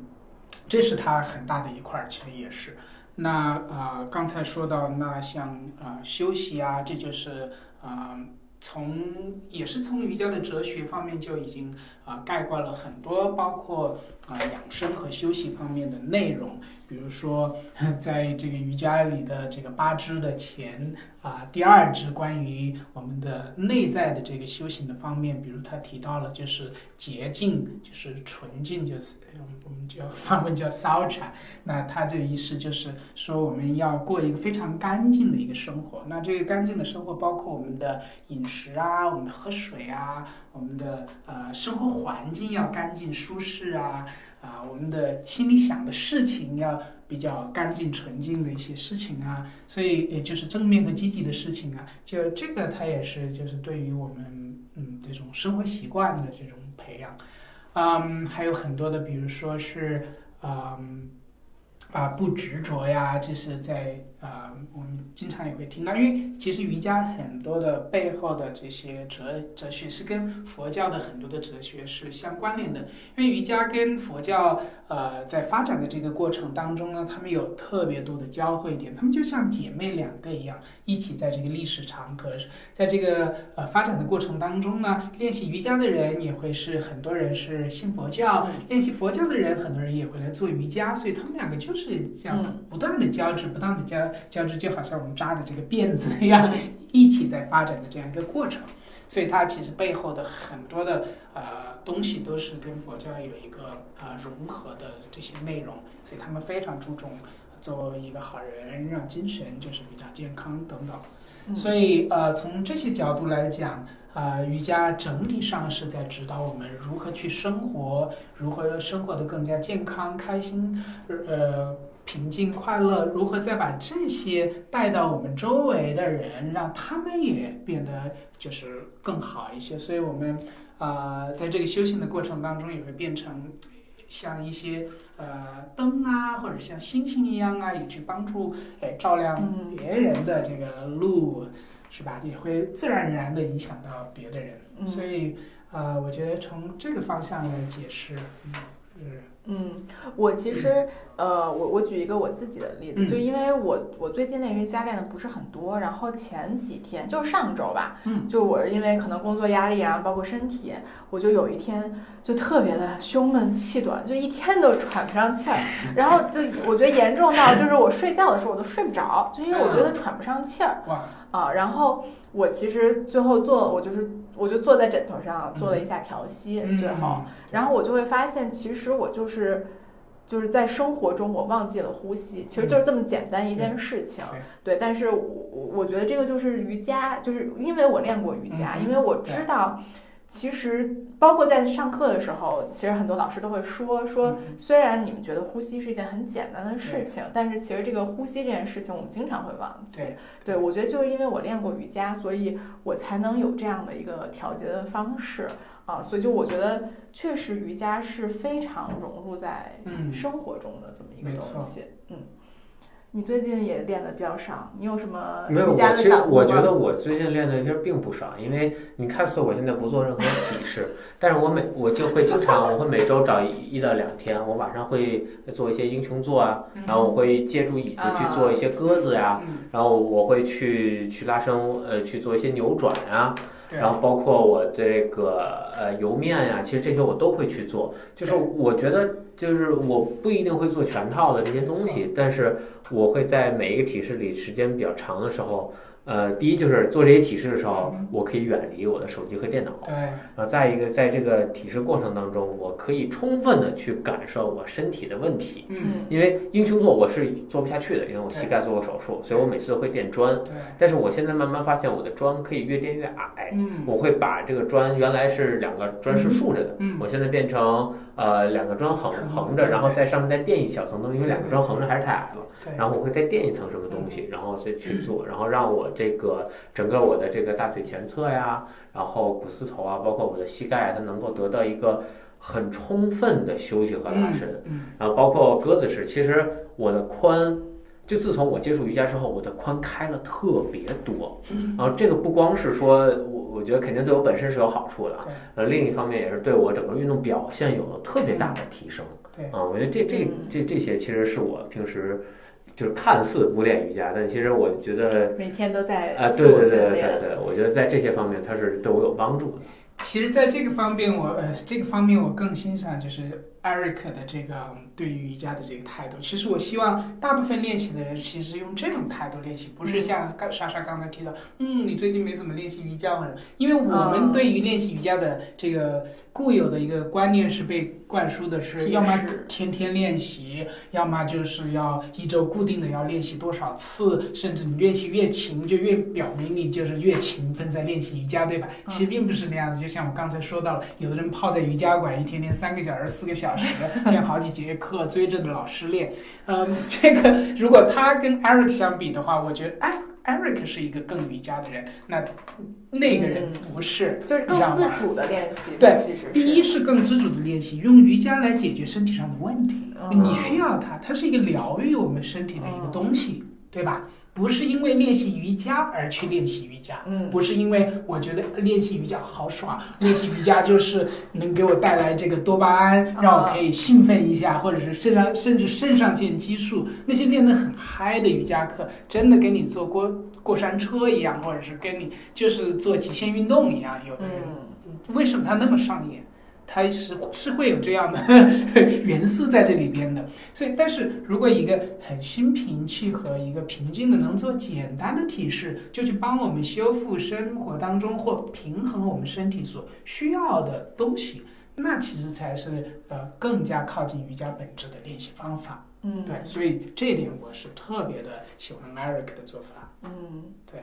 这是他很大的一块，其实也是。那啊，刚才说到那像啊休息啊，这就是啊从也是从瑜伽的哲学方面就已经啊概括了很多，包括啊养生和修行方面的内容。比如说，在这个瑜伽里的这个八支的前啊第二支关于我们的内在的这个修行的方面，比如他提到了就是洁净，就是纯净，就是我们叫 梵文叫骚产。那他这个意思就是说我们要过一个非常干净的一个生活。那这个干净的生活包括我们的饮食啊，我们的喝水啊，我们的呃生活环境要干净舒适啊。啊，我们的心里想的事情要比较干净纯净的一些事情啊，所以也就是正面和积极的事情啊，就这个它也是就是对于我们嗯这种生活习惯的这种培养，嗯，还有很多的，比如说是嗯。啊，不执着呀，这是在啊，我们经常也会听到，因为其实瑜伽很多的背后的这些哲哲学是跟佛教的很多的哲学是相关联的，因为瑜伽跟佛教呃在发展的这个过程当中呢，他们有特别多的交汇点，他们就像姐妹两个一样，一起在这个历史长河，在这个呃发展的过程当中呢，练习瑜伽的人也会是很多人是信佛教，练习佛教的人很多人也会来做瑜伽，所以他们两个就是。是这样不断的交织，不断的交交织，就好像我们扎的这个辫子一样，一起在发展的这样一个过程。所以它其实背后的很多的呃东西都是跟佛教有一个呃融合的这些内容。所以他们非常注重做一个好人，让精神就是比较健康等等。所以呃从这些角度来讲。啊，瑜伽整体上是在指导我们如何去生活，如何生活的更加健康、开心，呃，平静、快乐，如何再把这些带到我们周围的人，让他们也变得就是更好一些。所以，我们啊，在这个修行的过程当中，也会变成像一些呃灯啊，或者像星星一样啊，也去帮助哎照亮别人的这个路。是吧？也会自然而然的影响到别的人，所以，呃，我觉得从这个方向来解释，嗯，是。嗯，我其实，呃，我我举一个我自己的例子，就因为我我最近练瑜伽练的不是很多，然后前几天就是上周吧，嗯，就我因为可能工作压力啊，包括身体，我就有一天就特别的胸闷气短，就一天都喘不上气儿，然后就我觉得严重到就是我睡觉的时候我都睡不着，就因为我觉得喘不上气儿，哇，啊，然后我其实最后做我就是我就坐在枕头上做了一下调息，最后，然后我就会发现其实我就是。是，就是在生活中我忘记了呼吸，其实就是这么简单一件事情。对，但是我我觉得这个就是瑜伽，就是因为我练过瑜伽，因为我知道，其实包括在上课的时候，其实很多老师都会说说，虽然你们觉得呼吸是一件很简单的事情，但是其实这个呼吸这件事情我们经常会忘记。对，我觉得就是因为我练过瑜伽，所以我才能有这样的一个调节的方式。啊，所以就我觉得，确实瑜伽是非常融入在生活中的这么一个东西。嗯，你最近也练的比较少，你有什么没有？我其实我觉得我最近练的其实并不少，因为你看似我现在不做任何体式，但是我每我就会经常，我会每周找一到两天，我晚上会做一些英雄坐啊，然后我会借助椅子去做一些鸽子呀，然后我会去去拉伸，呃，去做一些扭转呀。然后包括我这个呃油面呀，其实这些我都会去做。就是我觉得，就是我不一定会做全套的这些东西，但是我会在每一个体式里时间比较长的时候。呃，第一就是做这些体式的时候，我可以远离我的手机和电脑。对。然后再一个，在这个体式过程当中，我可以充分的去感受我身体的问题。嗯。因为英雄坐我是做不下去的，因为我膝盖做过手术，所以我每次都会垫砖。对。但是我现在慢慢发现，我的砖可以越垫越矮。嗯。我会把这个砖原来是两个砖是竖着的，嗯。我现在变成呃两个砖横横着，然后在上面再垫一小层东西，因为两个砖横着还是太矮了。然后我会再垫一层什么东西，然后再去做，然后让我这个整个我的这个大腿前侧呀，然后股四头啊，包括我的膝盖，它能够得到一个很充分的休息和拉伸。嗯然后包括鸽子式，其实我的髋，就自从我接触瑜伽之后，我的髋开了特别多。嗯然后这个不光是说我，我觉得肯定对我本身是有好处的，对呃，另一方面也是对我整个运动表现有了特别大的提升。对啊，我觉得这这嗯这这些其实是我平时就是看似不练瑜伽，但其实我觉得。每天都在啊，对对对对。对，我觉得在这些方面它是对我有帮助的。其实，在这个方面，我呃，这个方面我更欣赏就是 Eric 的这个嗯对于瑜伽的这个态度。其实，我希望大部分练习的人其实用这种态度练习，不是像刚莎莎刚才提到，嗯，你最近没怎么练习瑜伽或者，因为我们嗯对于练习瑜伽的这个固有的一个观念是被灌输的是，要么天天练习，要么就是要一周固定的要练习多少次，甚至你练习越勤，就越表明你就是越勤奋在练习瑜伽，对吧？其实并不是那样子，就像我刚才说到了，有的人泡在瑜伽馆一天练三个小时、四个小时，练 好几节课，追着的老师练。嗯，这个如果他跟 Eric 相比的话，我觉得哎。Eric 是一个更瑜伽的人，那那个人不是，就是更自主的练习，对其实第一是更自主的练习，用瑜伽来解决身体上的问题。嗯你需要它，它是一个疗愈我们身体的一个东西，对吧？不是因为练习瑜伽而去练习瑜伽，嗯不是因为我觉得练习瑜伽好爽，练习瑜伽就是能给我带来这个多巴胺，让我可以兴奋一下，或者是肾上甚至肾上腺激素，那些练得很嗨的瑜伽课，真的跟你坐过过山车一样，或者是跟你就是做极限运动一样，有的人。嗯为什么他那么上瘾？它是是会有这样的 元素在这里边的，所以，但是如果一个很心平气和、一个平静的，能做简单的体式，就去帮我们修复生活当中或平衡我们身体所需要的东西，那其实才是呃更加靠近瑜伽本质的练习方法。嗯，对，所以这一点我是特别的喜欢 Eric 的做法。嗯，对。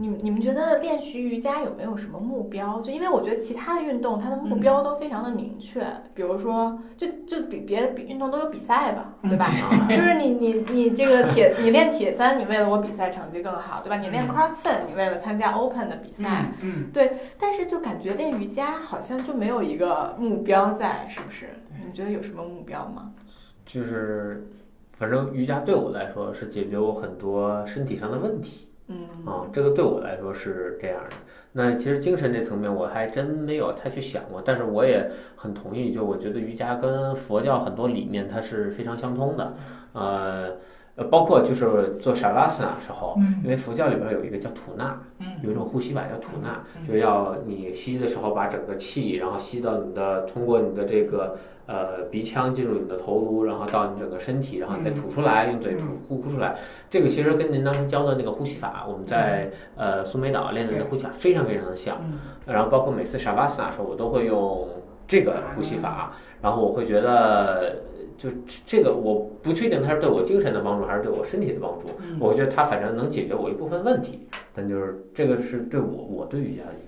你你们觉得练习瑜伽有没有什么目标？就因为我觉得其他的运动它的目标都非常的明确，比如说，就就比别的比运动都有比赛吧，对吧？就是你你你这个铁，你练铁三，你为了我比赛成绩更好，对吧？你练 CrossFit，你为了参加 Open 的比赛，嗯，但是就感觉练瑜伽好像就没有一个目标在，是不是？你们觉得有什么目标吗？就是，反正瑜伽对我来说是解决我很多身体上的问题。嗯啊，这个对我来说是这样的。那其实精神这层面我还真没有太去想过，但是我也很同意，就我觉得瑜伽跟佛教很多理念它是非常相通的，呃。呃，包括就是做 shavasana 时候，嗯因为佛教里边有一个叫吐纳，嗯有一种呼吸法叫吐纳，嗯就要你吸的时候把整个气，然后吸到你的，通过你的这个呃鼻腔进入你的头颅，然后到你整个身体，然后你再吐出来，用嘴吐呼呼出来。这个其实跟您当时教的那个呼吸法，我们在呃苏梅岛练的那个呼吸法非常非常的像。嗯然后包括每次 shavasana 的时候，我都会用这个呼吸法，然后我会觉得。就这个，我不确定它是对我精神的帮助，还是对我身体的帮助。嗯我觉得它反正能解决我一部分问题，但就是这个是对我我对瑜伽的一个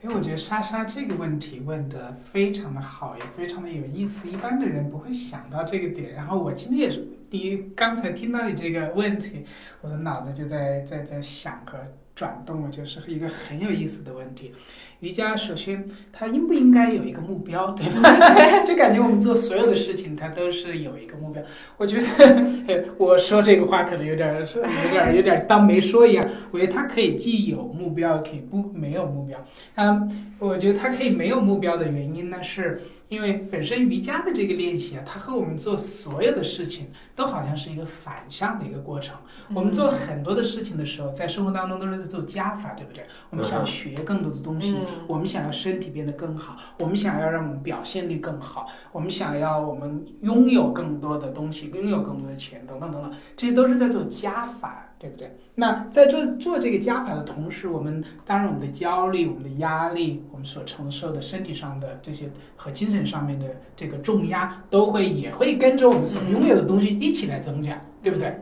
因为我觉得莎莎这个问题问得非常的好，也非常的有意思，一般的人不会想到这个点。然后我今天也是第一，刚才听到你这个问题，我的脑子就在在在想和转动，我觉得是一个很有意思的问题。瑜伽首先它应不应该有一个目标，对吧？就感觉我们做所有的事情，它都是有一个目标。我觉得我说这个话可能有点儿有点儿有点儿当没说一样。我觉得它可以既有目标，可以不没有目标。嗯，我觉得它可以没有目标的原因呢，是因为本身瑜伽的这个练习啊，它和我们做所有的事情都好像是一个反向的一个过程。我们做很多的事情的时候，在生活当中都是在做加法，对不对？我们想学更多的东西，嗯我们想要身体变得更好，我们想要让我们表现力更好，我们想要我们拥有更多的东西，拥有更多的钱，等等等等，这些都是在做加法，对不对？那在做做这个加法的同时，我们当然我们的焦虑、我们的压力、我们所承受的身体上的这些和精神上面的这个重压，都会也会跟着我们所拥有的东西一起来增加，对不对？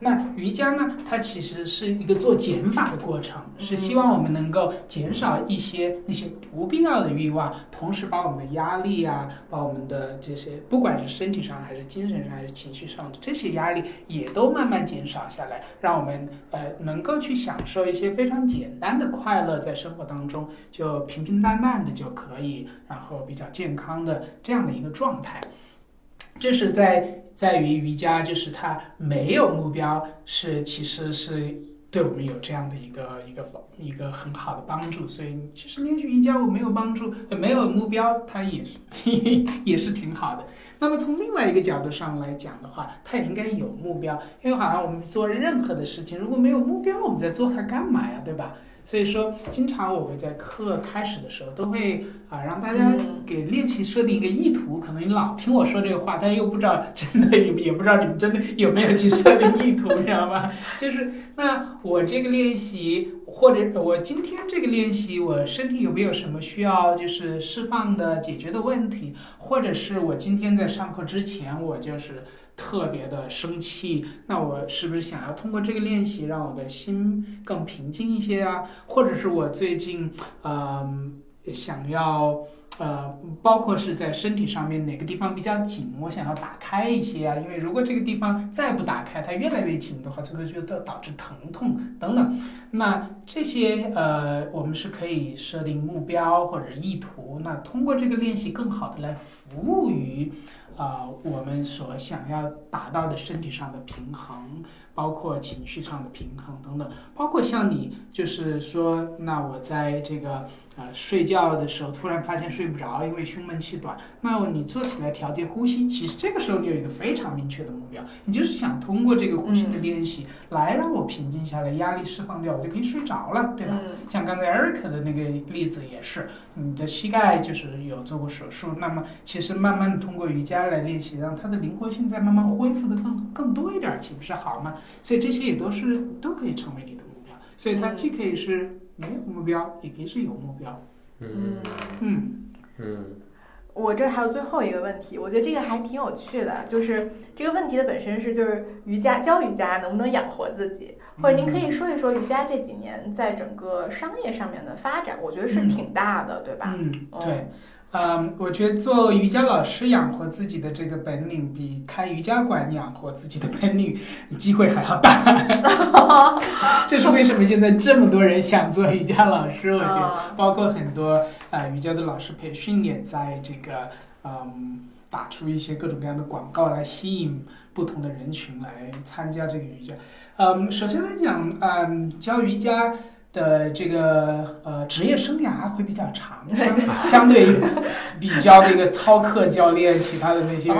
那瑜伽呢，它其实是一个做减法的过程，是希望我们能够减少一些那些不必要的欲望，同时把我们的压力啊，把我们的这些不管是身体上还是精神上还是情绪上的这些压力，也都慢慢减少下来，让我们呃能够去享受一些非常简单的快乐，在生活当中就平平淡淡的就可以，然后比较健康的这样的一个状态。这是在在于瑜伽，就是它没有目标，是其实是对我们有这样的一个一个帮一个很好的帮助。所以其实练习瑜伽我没有帮助，没有目标，它也是 也是挺好的。那么从另外一个角度上来讲的话，它也应该有目标，因为好像我们做任何的事情，如果没有目标，我们在做它干嘛呀？对吧？所以说，经常我会在课开始的时候都会啊让大家给练习设定一个意图。可能你老听我说这个话，但又不知道真的也也不知道你们真的有没有去设定意图，你知道吗？就是那我这个练习，或者我今天这个练习，我身体有没有什么需要就是释放的、解决的问题？或者是我今天在上课之前，我就是特别的生气，那我是不是想要通过这个练习让我的心更平静一些啊？或者是我最近嗯、想要呃，包括是在身体上面哪个地方比较紧，我想要打开一些啊？因为如果这个地方再不打开，它越来越紧的话，最后就导导致疼痛等等。那这些呃，我们是可以设定目标或者意图，那通过这个练习更好的来服务于。啊、我们所想要达到的身体上的平衡，包括情绪上的平衡等等，包括像你就是说，那我在这个呃睡觉的时候突然发现睡不着，因为胸闷气短，那你做起来调节呼吸，其实这个时候你有一个非常明确的目标，你就是想通过这个呼吸的练习来让我平静下来，压力释放掉，我就可以睡着了，对吧？嗯像刚才 Eric 的那个例子也是，你的膝盖就是有做过手术，那么其实慢慢地通过瑜伽来练习，让它的灵活性再慢慢恢复的更更多一点儿，岂不是好吗？所以这些也都是都可以成为你的目标，所以它既可以是没有目标，也可以是有目标。嗯。嗯。嗯。我这儿还有最后一个问题，我觉得这个还挺有趣的，就是这个问题的本身是就是瑜伽教瑜伽能不能养活自己，或者您可以说一说瑜伽这几年在整个商业上面的发展，我觉得是挺大的，对吧？嗯，对。嗯，我觉得做瑜伽老师养活自己的这个本领，比开瑜伽馆养活自己的本领机会还要大。这是为什么现在这么多人想做瑜伽老师？我觉得，啊包括很多呃瑜伽的老师培训也在这个嗯打出一些各种各样的广告来吸引不同的人群来参加这个瑜伽。嗯，首先来讲，嗯，教瑜伽。的这个呃职业生涯会比较长，相 相对于比较这个操课教练其他的那些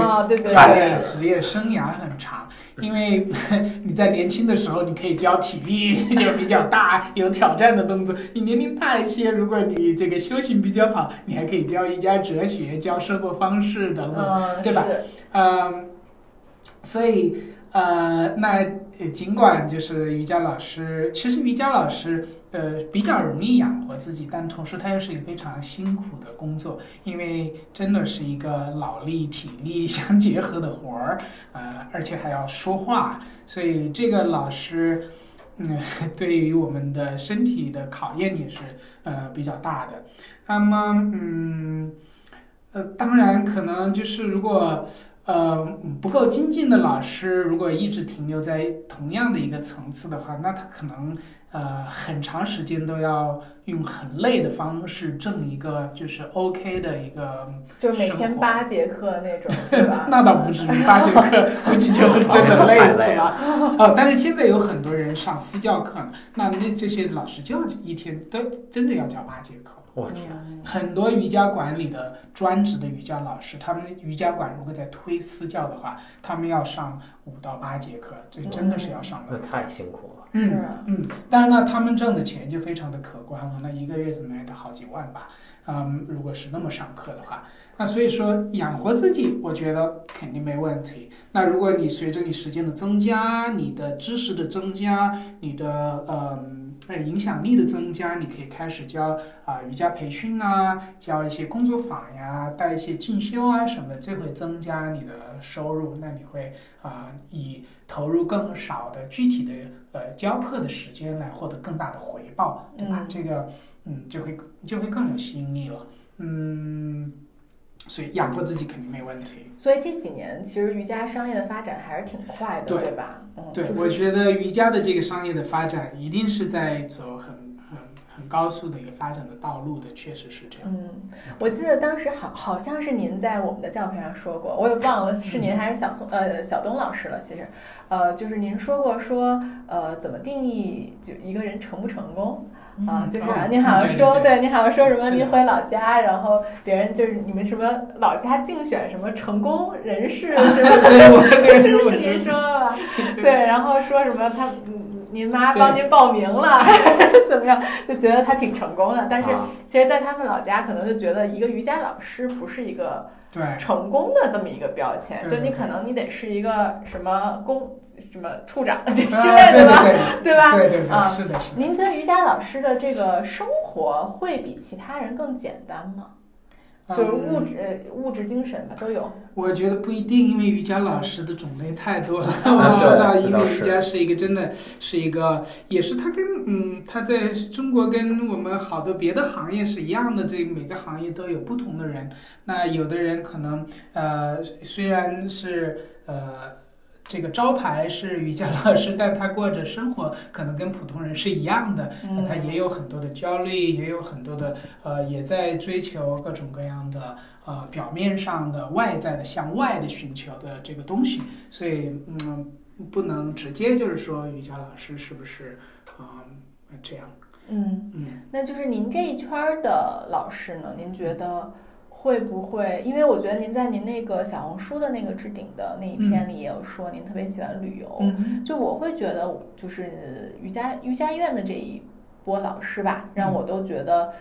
教，练职业生涯很长，因为 你在年轻的时候，你可以教体力 就比较大、有挑战的动作；你年龄大一些，如果你这个修行比较好，你还可以教瑜伽哲学、教生活方式等等。嗯，对吧？嗯，所以呃，那呃尽管就是瑜伽老师，其实瑜伽老师呃比较容易养活自己，但同时它又是一个非常辛苦的工作，因为真的是一个脑力、体力相结合的活儿，呃，而且还要说话，所以这个老师。嗯，对于我们的身体的考验也是呃比较大的。那么，嗯，呃，当然可能就是如果呃不够精进的老师，如果一直停留在同样的一个层次的话，那他可能呃很长时间都要用很累的方式挣一个就是 OK 的一个就每天八节课那种，对吧？那倒不至于，八节课 估计就真的累死了。哦，但是现在有很多人上私教课呢，那那这些老师就要一天都真的要教八节课。我天，嗯很多瑜伽馆里的专职的瑜伽老师，他们瑜伽馆如果在推私教的话，他们要上五到八节课，这真的是要上的。那太辛苦了。嗯是嗯，但是呢，他们挣的钱就非常的可观了，那一个月怎么也得好几万吧。嗯，如果是那么上课的话，那所以说养活自己，我觉得肯定没问题。那如果你随着你时间的增加，你的知识的增加，你的嗯呃影响力的增加，你可以开始教啊、瑜伽培训啊，教一些工作坊呀，带一些进修啊什么的，这会增加你的收入。那你会啊、以投入更少的具体的呃教课的时间来获得更大的回报，对吧？嗯这个嗯就会就会更有吸引力了。嗯，所以养活自己肯定没问题。所以这几年其实瑜伽商业的发展还是挺快的，对对吧？嗯，对，就是我觉得瑜伽的这个商业的发展一定是在走很很很高速的一个发展的道路的，确实是这样。嗯，我记得当时好好像是您在我们的教培上说过，我也忘了是您还是小宋呃小东老师了。其实，呃，就是您说过说呃怎么定义就一个人成不成功啊？就是哦。您好像说对对。对您好像说什么您回老家，然后别人就是你们什么老家竞选什么成功人士 什么对，我对是您说的。吧？对对，然后说什么他嗯您妈帮您报名了，还是 怎么样，就觉得他挺成功的。但是啊。其实，在他们老家，可能就觉得一个瑜伽老师不是一个对成功的这么一个标签，就你可能你得是一个什么公什么处长这之啊类的 吧，对对吧？对对对啊对，是的，是的。您觉得瑜伽老师的这个生活会比其他人更简单吗？就是物嗯质、呃物质、精神吧都有。我觉得不一定，因为瑜伽老师的种类太多了。嗯 我说到，因为瑜伽是一个真的是一个，也是它跟嗯，它在中国跟我们好多别的行业是一样的，这每个行业都有不同的人。那有的人可能呃，虽然是呃。这个招牌是瑜伽老师，但他过着生活可能跟普通人是一样的，嗯。他也有很多的焦虑，也有很多的呃，也在追求各种各样的呃表面上的外在的向外的寻求的这个东西，所以嗯，不能直接就是说瑜伽老师是不是嗯、这样，嗯，嗯。那就是您这一圈儿的老师呢？您觉得会不会？因为我觉得您在您那个小红书的那个置顶的那一篇里也有说，您特别喜欢旅游。嗯就我会觉得，就是瑜伽瑜伽院的这一波老师吧，让我都觉得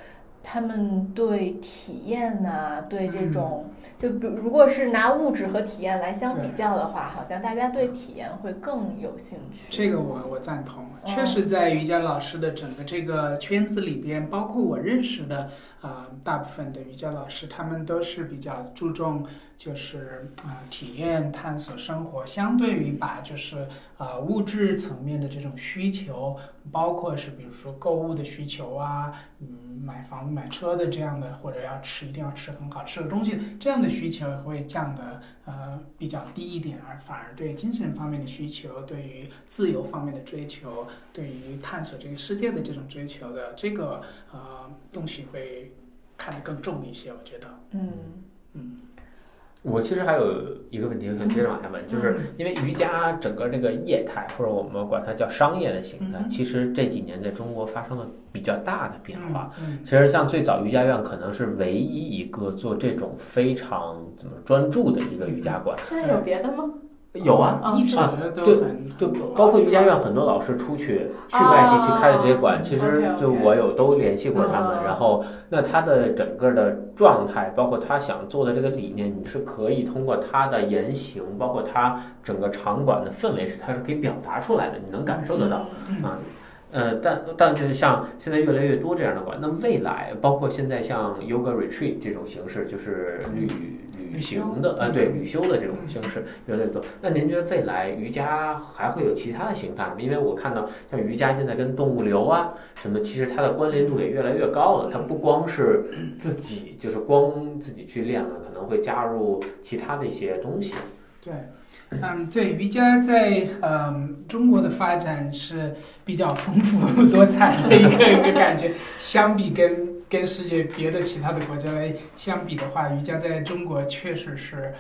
他们对体验呐、对这种，就比如如果是拿物质和体验来相比较的话，好像大家对体验会更有兴趣。这个我我赞同，嗯。确实在瑜伽老师的整个这个圈子里边，包括我认识的啊、呃大部分的瑜伽老师，他们都是比较注重就是啊、体验、探索生活，相对于把就是啊、呃物质层面的这种需求，包括是比如说购物的需求啊，嗯，买房买车的这样的，或者要吃一定要吃很好吃的东西，这样的需求会降的呃比较低一点，而反而对精神方面的需求，对于自由方面的追求，对于探索这个世界的这种追求的这个呃东西会看得更重一些，我觉得，嗯。我其实还有一个问题，我想接着往下问，就是因为瑜伽整个这个业态，或者我们管它叫商业的形态，嗯其实这几年在中国发生了比较大的变化。嗯其实像最早瑜伽院可能是唯一一个做这种非常怎么专注的一个瑜伽馆。现在有别的吗？有啊，啊一直啊都对很就包括瑜伽院很多老师出去去外地去开的这些馆，哦其实就我有都联系过他们。嗯然后，那他的整个的状态，包括他想做的这个理念，你是可以通过他的言行，包括他整个场馆的氛围，是他是可以表达出来的，你能感受得到。嗯啊，呃，但但是像现在越来越多这样的馆，那未来包括现在像 yoga retreat 这种形式，就是旅旅行的，呃，对，旅修的这种形式越来越多。那您觉得未来瑜伽还会有其他的形态吗？因为我看到像瑜伽现在跟动物流啊什么，其实它的关联度也越来越高了。它不光是自己，就是光自己去练了，可能会加入其他的一些东西。对。嗯，对，瑜伽在嗯中国的发展是比较丰富多彩的一个一个感觉。相比跟跟世界别的其他的国家来相比的话，瑜伽在中国确实是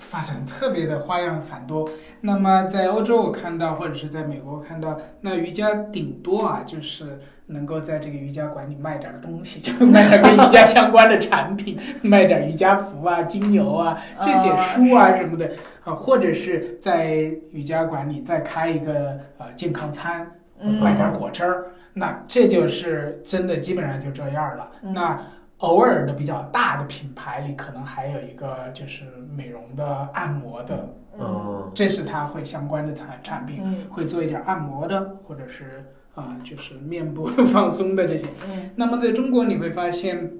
发展特别的花样繁多。那么在欧洲我看到，或者是在美国看到，那瑜伽顶多啊就是能够在这个瑜伽馆里卖点东西，就卖点跟瑜伽相关的产品，卖点瑜伽服啊、精油啊这些书啊什么的。啊，或者是在瑜伽馆里再开一个呃健康餐，嗯卖点果汁儿，那这就是真的基本上就这样了。嗯那偶尔的比较大的品牌里，可能还有一个就是美容的、按摩的，嗯嗯，这是它会相关的产产品，嗯会做一点按摩的，或者是啊、就是面部放松的这些。嗯那么在中国你会发现，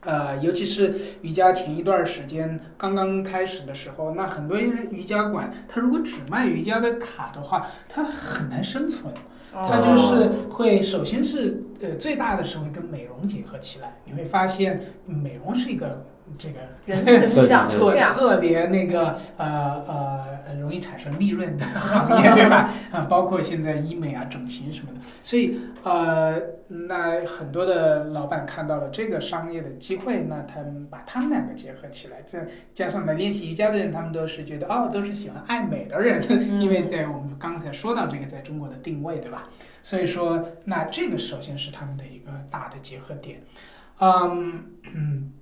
呃，尤其是瑜伽前一段时间刚刚开始的时候，那很多瑜伽馆，它如果只卖瑜伽的卡的话，它很难生存。它就是会，首先是呃最大的时候跟美容结合起来，你会发现美容是一个这个 人群比较特，特别那个呃呃容易产生利润的行业，对吧？啊，包括现在医美啊、整形什么的，所以呃，那很多的老板看到了这个商业的机会，那他们把他们两个结合起来，再加上来练习瑜伽的人，他们都是觉得哦，都是喜欢爱美的人，嗯 因为在我们刚才说到这个在中国的定位，对吧？所以说，那这个首先是他们的一个大的结合点，嗯嗯。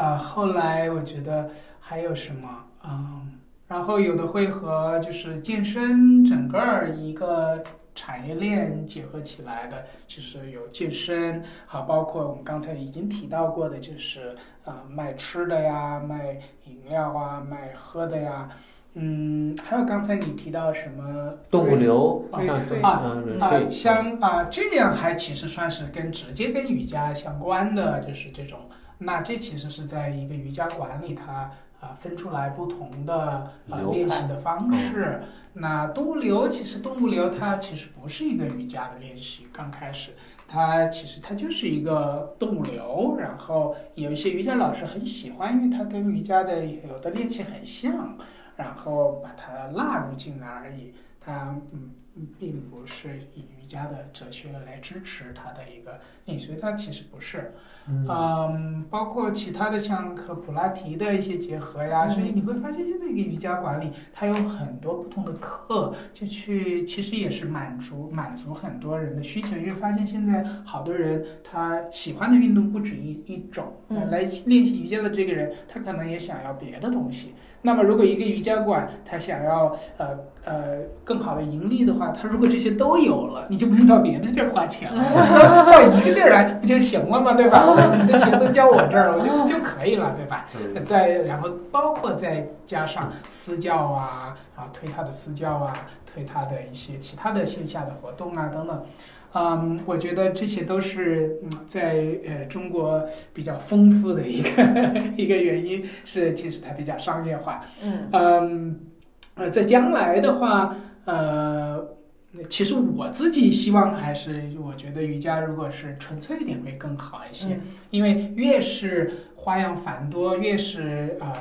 啊，后来我觉得还有什么，嗯，然后有的会和就是健身整个儿一个产业链结合起来的，就是有健身，好，包括我们刚才已经提到过的，就是呃卖吃的呀，卖饮料啊，卖喝的呀，嗯，还有刚才你提到什么动物流，啊，像啊这样还其实算是跟直接跟瑜伽相关的，就是这种。那这其实是在一个瑜伽馆里，它啊分出来不同的啊练习的方式。那动物流其实动物流它其实不是一个瑜伽的练习，刚开始它其实它就是一个动物流，然后有一些瑜伽老师很喜欢，因为它跟瑜伽的有的练习很像，然后把它纳入进来而已。它嗯嗯并不是以瑜伽的哲学来支持他的一个练习，所以它其实不是。嗯嗯，包括其他的像和普拉提的一些结合呀，嗯所以你会发现现在一个瑜伽馆里，它有很多不同的课，就去其实也是满足满足很多人的需求，因为发现现在好多人他喜欢的运动不止一一种，嗯来练习瑜伽的这个人，他可能也想要别的东西。那么如果一个瑜伽馆他想要呃呃更好的盈利的话，他如果这些都有了，你就不用到别的地儿花钱了，到一个地儿来不就行了吗？对吧？你的钱都交我这儿了，我就就可以了，对吧？嗯再然后包括再加上私教啊，啊推他的私教啊，推他的一些其他的线下的活动啊等等，嗯，我觉得这些都是嗯在呃中国比较丰富的一个 一个原因，是其实它比较商业化。嗯嗯，呃，在将来的话，呃，其实我自己希望还是，我觉得瑜伽如果是纯粹一点会更好一些，嗯因为越是花样繁多，越是呃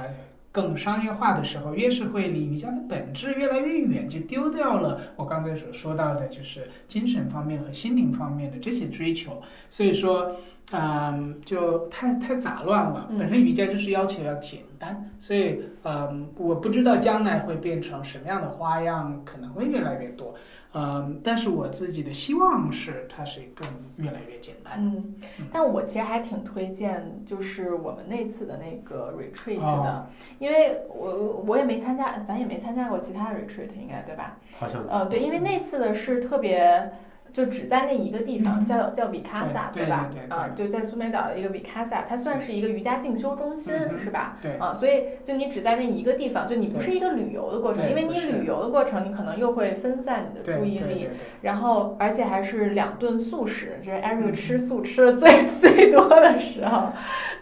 更商业化的时候，越是会离瑜伽的本质越来越远，就丢掉了我刚才所说到的，就是精神方面和心灵方面的这些追求。所以说，嗯，就太太杂乱了。嗯本身瑜伽就是要求要简单，所以嗯，我不知道将来会变成什么样的花样，可能会越来越多。嗯，但是我自己的希望是它是更越来越简单。嗯，但我其实还挺推荐，就是我们那次的那个 retreat 的，哦因为我我也没参加，咱也没参加过其他的 retreat，应该对吧？好像呃，对，因为那次的是特别，就只在那一个地方，叫叫比卡萨，对吧啊，就在苏梅岛的一个比卡萨，它算是一个瑜伽进修中心，嗯是吧？对，啊，所以就你只在那一个地方，就你不是一个旅游的过程，因为你旅游的过程，你可能又会分散你的注意力，然后而且还是两顿素食，这是嗯。吃素吃的最 最多的时候，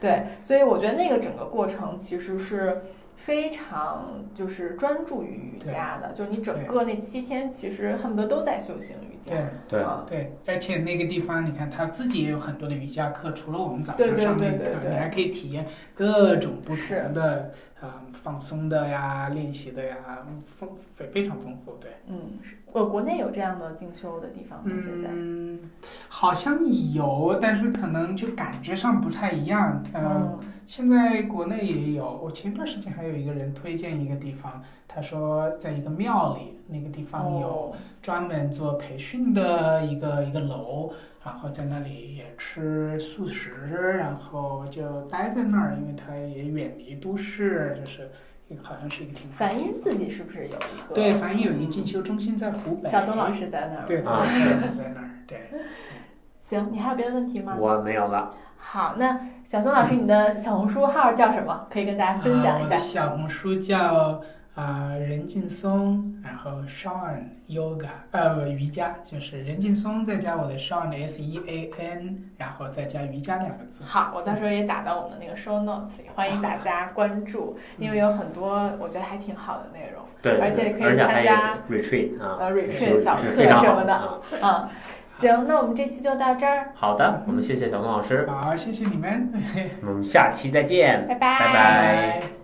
对，所以我觉得那个整个过程其实是非常就是专注于瑜伽的，就是你整个那七天其实恨不得都在修行瑜伽，对对。啊对，而且那个地方，你看他自己也有很多的瑜伽课，除了我们早对对上上那个课，对对对你还可以体验各种不同的啊、放松的呀、练习的呀，丰非非常丰富。对，嗯，是我国内有这样的进修的地方吗？现在？嗯，好像有，但是可能就感觉上不太一样。呃，嗯现在国内也有，我前段时间还有一个人推荐一个地方，他说在一个庙里，那个地方有哦，专门做培训的一个一个楼，然后在那里也吃素食，然后就待在那儿，因为它也远离都市，就是一个好像是一个挺梵音自己是不是有一个？对，梵音有一个进修中心在湖北，小东老师在那儿。对，啊对在那儿，对。行，你还有别的问题吗？我没有了。好，那小松老师，你的小红书号叫什么？可以跟大家分享一下啊我的。小红书叫啊、任劲松，然后 Sean Yoga，呃，瑜伽就是任劲松，再加我的 Sean S E A N，然后再加瑜伽两个字。好，我到时候也打到我们的那个 show notes 里，欢迎大家关注，因为有很多我觉得还挺好的内容，对，而且可以参加 retreat 啊，retreat 早课什么的。啊。嗯，行，那我们这期就到这儿，好的，我们谢谢小东老师，好，谢谢你们，我们下期再见，拜拜拜。拜拜。